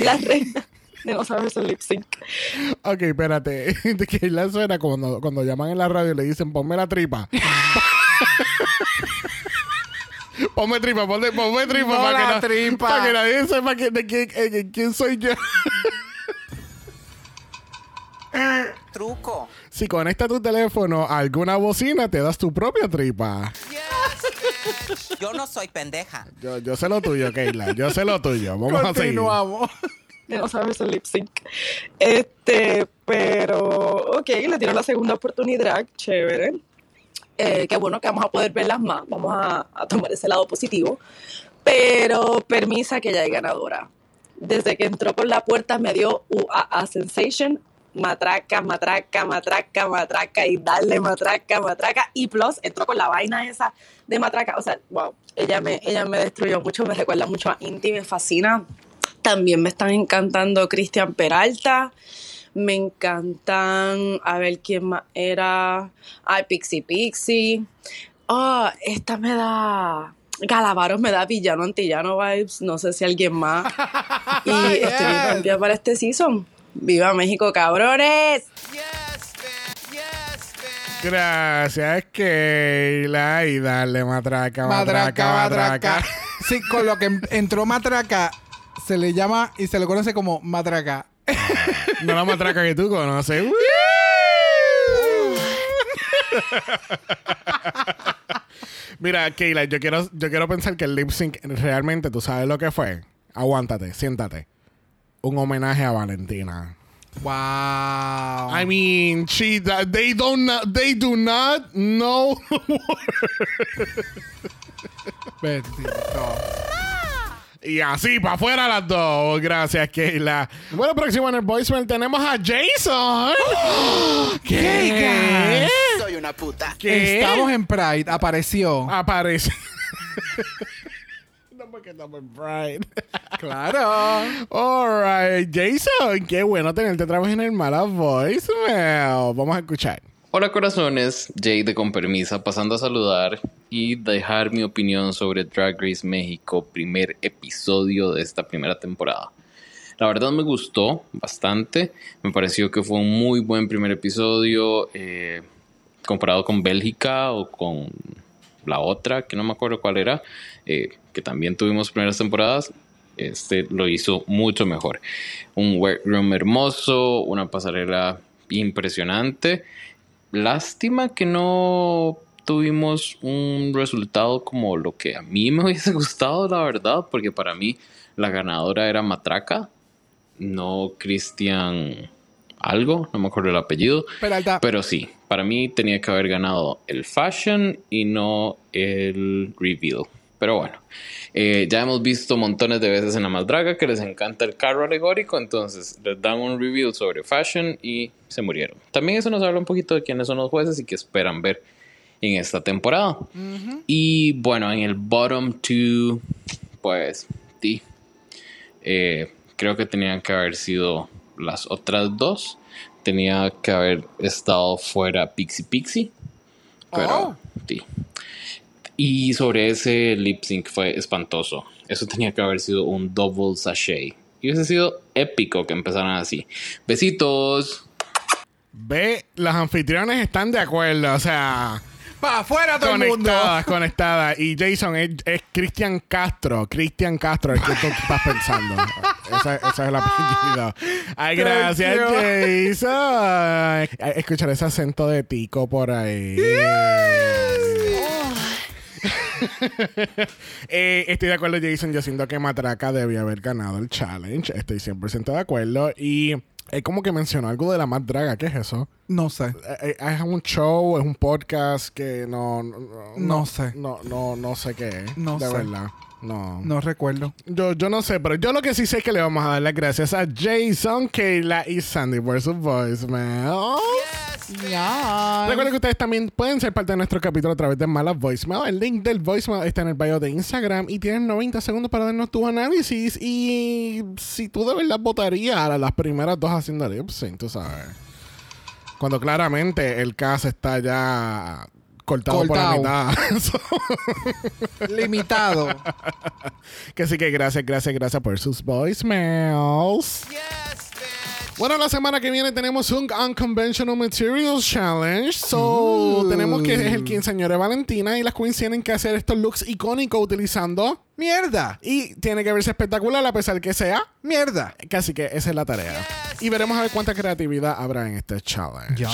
la reina de no saberse el lip sync. Ok, espérate. Kayla suena cuando, cuando llaman en la radio y le dicen, ponme la tripa. ponme tripa, ponme, ponme tripa. No para, la que tripa. para que nadie sepa que- de quién, eh, quién soy yo. Truco. Si conecta tu teléfono a alguna bocina, te das tu propia tripa. Yo no soy pendeja. Yo, yo sé lo tuyo, Kayla. Yo sé lo tuyo. Vamos a seguir. Continuamos. de no saberse el lip sync. Este, pero, ok, le dieron la segunda oportunidad, chévere. Eh, qué bueno que vamos a poder verlas más, vamos a, tomar ese lado positivo. Pero permisa que ya es ganadora. Desde que entró por la puerta me dio UAA Sensation, matraca, matraca, matraca, matraca y darle matraca, matraca. Y plus entró con la vaina esa de matraca. O sea, wow, ella me, ella me destruyó mucho, me recuerda mucho a Inti, me fascina. También me están encantando Cristian Peralta. Me encantan, a ver quién más era. Ay, Pixie Pixie. Ah, esta me da. Galavaros me da villano antillano vibes. No sé si alguien más. Y estoy bien cambiada para este season. ¡Viva México, cabrones! Gracias, Kayla. Y dale matraca, matraca, matraca. Sí, con lo que en- entró matraca, se le llama y se le conoce como matraca. No la matraca que tú conoces. Mira, Kayla, yo quiero, yo quiero pensar que el lip sync realmente, tú sabes lo que fue. Aguántate, siéntate. Un homenaje a Valentina. Wow. I mean, she, they don't, they do not know. Bendito. Y así, para afuera las dos. Gracias, Kayla. Bueno, próximo en el voicemail tenemos a Jason. ¿Qué? Soy una puta. ¿Qué? Estamos en Pride, apareció. Aparece. no porque estamos en Pride. Claro. Alright, Jason, qué bueno tenerte otra vez en el mala voicemail. Vamos a escuchar. Hola corazones, Jay de Con Permisa pasando a saludar y dejar mi opinión sobre Drag Race México, primer episodio de esta primera temporada. La verdad me gustó bastante, me pareció que fue un muy buen primer episodio eh, comparado con Bélgica o con la otra, que no me acuerdo cuál era, eh, que también tuvimos primeras temporadas. Este lo hizo mucho mejor. Un workroom hermoso, una pasarela impresionante. Lástima que no tuvimos un resultado como lo que a mí me hubiese gustado, la verdad, porque para mí la ganadora era Matraca, no Cristian algo, no me acuerdo el apellido. Peralta. Pero sí, para mí tenía que haber ganado el Fashion y no el Reveal. Pero bueno, eh, ya hemos visto montones de veces en la más draga que les encanta el carro alegórico, entonces les dan un review sobre Fashion y se murieron. También eso nos habla un poquito de quiénes son los jueces y qué esperan ver en esta temporada. Y bueno, en el bottom two, pues, sí, eh, creo que tenían que haber sido las otras dos. Tenía que haber estado fuera Pixie Pixie. Pero, sí. Y sobre ese lip sync fue espantoso. Eso tenía que haber sido un double sachet. Y hubiese sido épico que empezaran así. Besitos. Ve, los anfitriones están de acuerdo, o sea. ¡Para afuera todo el mundo! Conectadas, conectadas. Y Jason es, es Cristian Castro. Cristian Castro es que tú estás pensando. Ese, ese es el apellido. Ay, gracias, Jason. Escuchar ese acento de tico por ahí. Eh, estoy de acuerdo, Jason. Yo siento que Matraca debía haber ganado el challenge. Estoy 100% de acuerdo. Y es como que mencionó algo de la más draga. ¿Qué es eso? No sé. Eh, eh, Es un show, es un podcast que no. No, No sé. No, no, no sé qué es. No de sé. verdad. No. No recuerdo. Yo, yo no sé, pero yo lo que sí sé es que le vamos a dar las gracias a Jason, Kayla y Sandy por su voicemail. Recuerden que ustedes también pueden ser parte de nuestro capítulo a través de Malas Voicemail. El link del voicemail está en el bio de Instagram y tienes 90 segundos para darnos tu análisis. Y si tú de verdad votarías a las primeras dos haciendo lip sync, tú sabes. Cuando claramente el caso está ya cortado, Cortado. por la mitad. Limitado. que sí que gracias, gracias, gracias por sus voicemails. Bueno, la semana que viene tenemos un Unconventional Materials Challenge. So, tenemos que es el quinceañero de Valentina y las queens tienen que hacer estos looks icónicos utilizando mierda. Y tiene que verse espectacular a pesar que sea mierda. Casi que esa es la tarea. Y veremos a ver cuánta creatividad habrá en este challenge.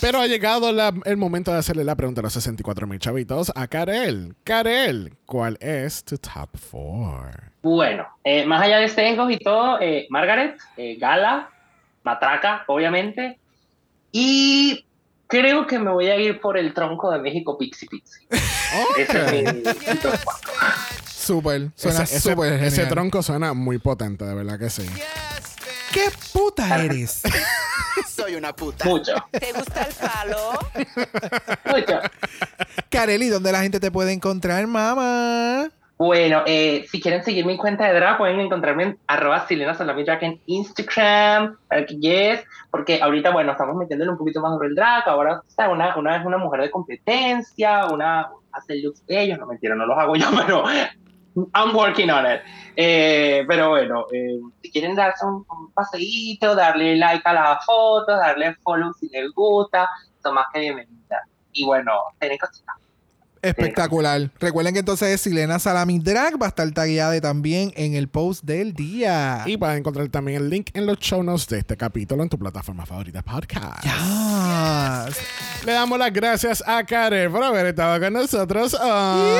Pero ha llegado la- el momento de hacerle la pregunta a los 64 mil chavitos a Karel. Karel, ¿cuál es tu top 4? Bueno, eh, más allá de sesgos y todo, eh, Margaret, eh, Gala, Matraca, obviamente. Y creo que me voy a ir por el tronco de México Pixie Pixie. Ese es mi- mi top cuatro. Súper. Suena Ese, ese- súper ese tronco suena muy potente, de verdad que sí. ¿Qué puta eres? Soy una puta. Mucho. ¿Te gusta el palo? Mucho. Kareli, ¿dónde la gente te puede encontrar, mamá? Bueno, eh, si quieren seguir mi cuenta de drag, pueden encontrarme en arroba Silena Salami Drag en Instagram, yes, porque ahorita, bueno, estamos metiéndole un poquito más sobre el drag, ahora, o una, una es una mujer de competencia, una hace looks bellos, no mentira, no los hago yo, pero I'm working on it. Eh, pero bueno, eh, si quieren darse un, un paseíto, darle like a las fotos, darle follow si les gusta, son más que bienvenidas. Y bueno, tienen cositas. Espectacular. Recuerden que entonces Silena Salami Drag va a estar tagueada también en el post del día. Y vas a encontrar también el link en los show notes de este capítulo en tu plataforma favorita podcast. Le damos las gracias a Karel por haber estado con nosotros. hoy.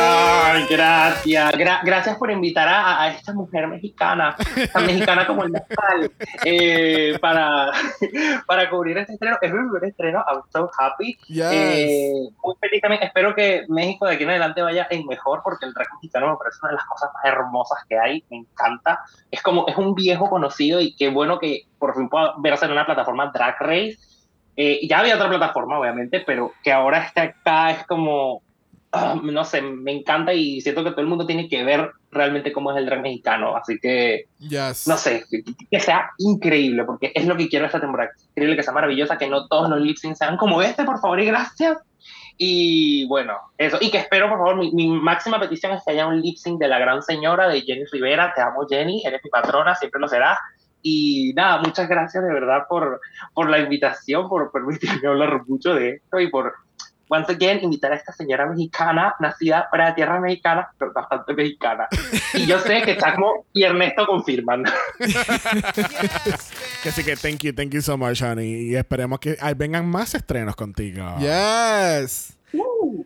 Ay, gracias. Gra- gracias por invitar a, a esta mujer mexicana, tan mexicana como el mezcal, eh, para, para cubrir este estreno. Es mi primer estreno. I'm so happy. Yes. Eh, muy feliz también. Espero que México de aquí en adelante vaya en mejor, porque el drag mexicano me parece una de las cosas más hermosas que hay. Me encanta. Es como, es un viejo conocido y qué bueno que por fin pueda verse en una plataforma Drag Race. Eh, ya había otra plataforma, obviamente, pero que ahora está acá es como, ah, no sé, me encanta y siento que todo el mundo tiene que ver realmente cómo es el drag mexicano. Así que, Yes. no sé, que, que sea increíble, porque es lo que quiero esta temporada. Increíble que sea maravillosa, que no todos los lip sean como este, por favor y gracias. Y bueno, eso. Y que espero, por favor, mi, mi máxima petición es que haya un lip sync de la gran señora de Jenny Rivera. Te amo, Jenny, eres mi patrona, siempre lo serás. Y nada, muchas gracias de verdad por, por la invitación, por permitirme hablar mucho de esto y por once again, invitar a esta señora mexicana, nacida fuera de tierra mexicana, pero bastante mexicana. Y yo sé que Chacmo y Ernesto confirman. Así que thank you, thank you so much, honey. Y esperemos que vengan más estrenos contigo. Yes.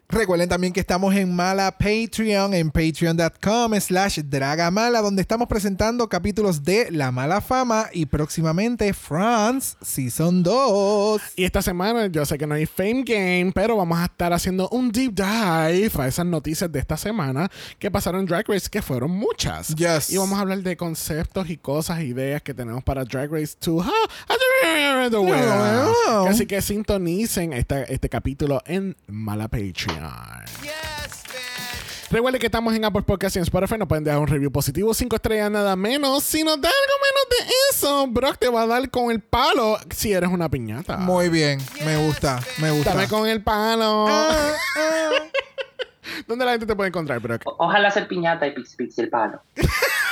Recuerden también que estamos en Mala Patreon, en patreon.com slash dragamala, donde estamos presentando capítulos de La Mala Fama y próximamente France Season 2. Y esta semana yo sé que no hay Fame Game, pero vamos a estar haciendo un deep dive a esas noticias de esta semana que pasaron en Drag Race, que fueron muchas. Yes. Y vamos a hablar de conceptos y cosas, ideas que tenemos para Drag Race 2. the world. Wow. Así que sintonicen este, este capítulo en Mala Patreon. Recuerden que estamos en Apple Podcasts y en Spotify. Nos pueden dejar un review positivo, 5 estrellas nada menos. Si nos da algo menos de eso, Brock te va a dar con el palo si eres una piñata. Muy bien, me gusta, me gusta. Dame con el palo. ¿Dónde la gente te puede encontrar, Brock? Ojalá ser piñata y pix pix el palo.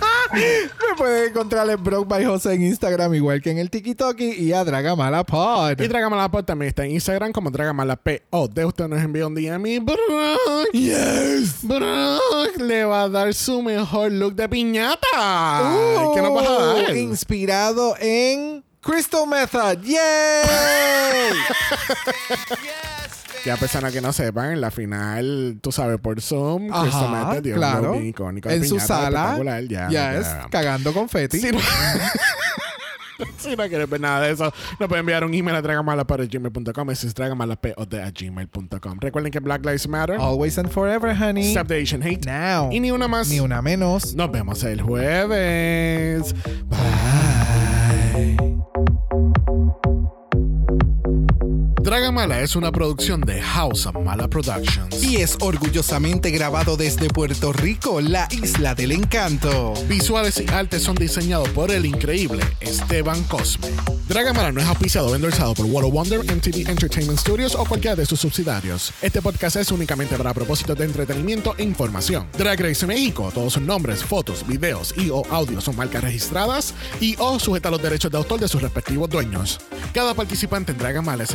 Me pueden encontrar en Brock by Jose en Instagram, igual que en el TikTok y a Dragamala Pod. Y Dragamalapod también está en Instagram como Dragamalapod. De usted nos envió un DM y Brock. Yes. Brock le va a dar su mejor look de piñata. ¿Qué nos vas a Uh, dar? Inspirado en Crystal Method. ¡Yay! Que a personas que no sepan, en la final, tú sabes, por Zoom, Ajá, dio un claro. bien icónico de en su sala. Ya, ya. cagando confeti. Sí, Si no quieres ver nada de eso, nos pueden enviar un email a dragamalapod.gmail.com y si es dragamalapod a gmail.com. Recuerden que Black Lives Matter. Always and forever, honey. Stop the Asian Hate. Now. Y ni una más. Ni una menos. Nos vemos el jueves. Bye. Dragamala es una producción de House of Mala Productions. Y es orgullosamente grabado desde Puerto Rico, la isla del encanto. Visuales y artes son diseñados por el increíble Esteban Cosme. Dragamala no es auspiciado o endorsado por World of Wonder, MTV Entertainment Studios o cualquiera de sus subsidiarios. Este podcast es únicamente para propósitos de entretenimiento e información. Drag Race México, todos sus nombres, fotos, videos y o audios son marcas registradas y o sujeta a los derechos de autor de sus respectivos dueños. Cada participante en Dragamala es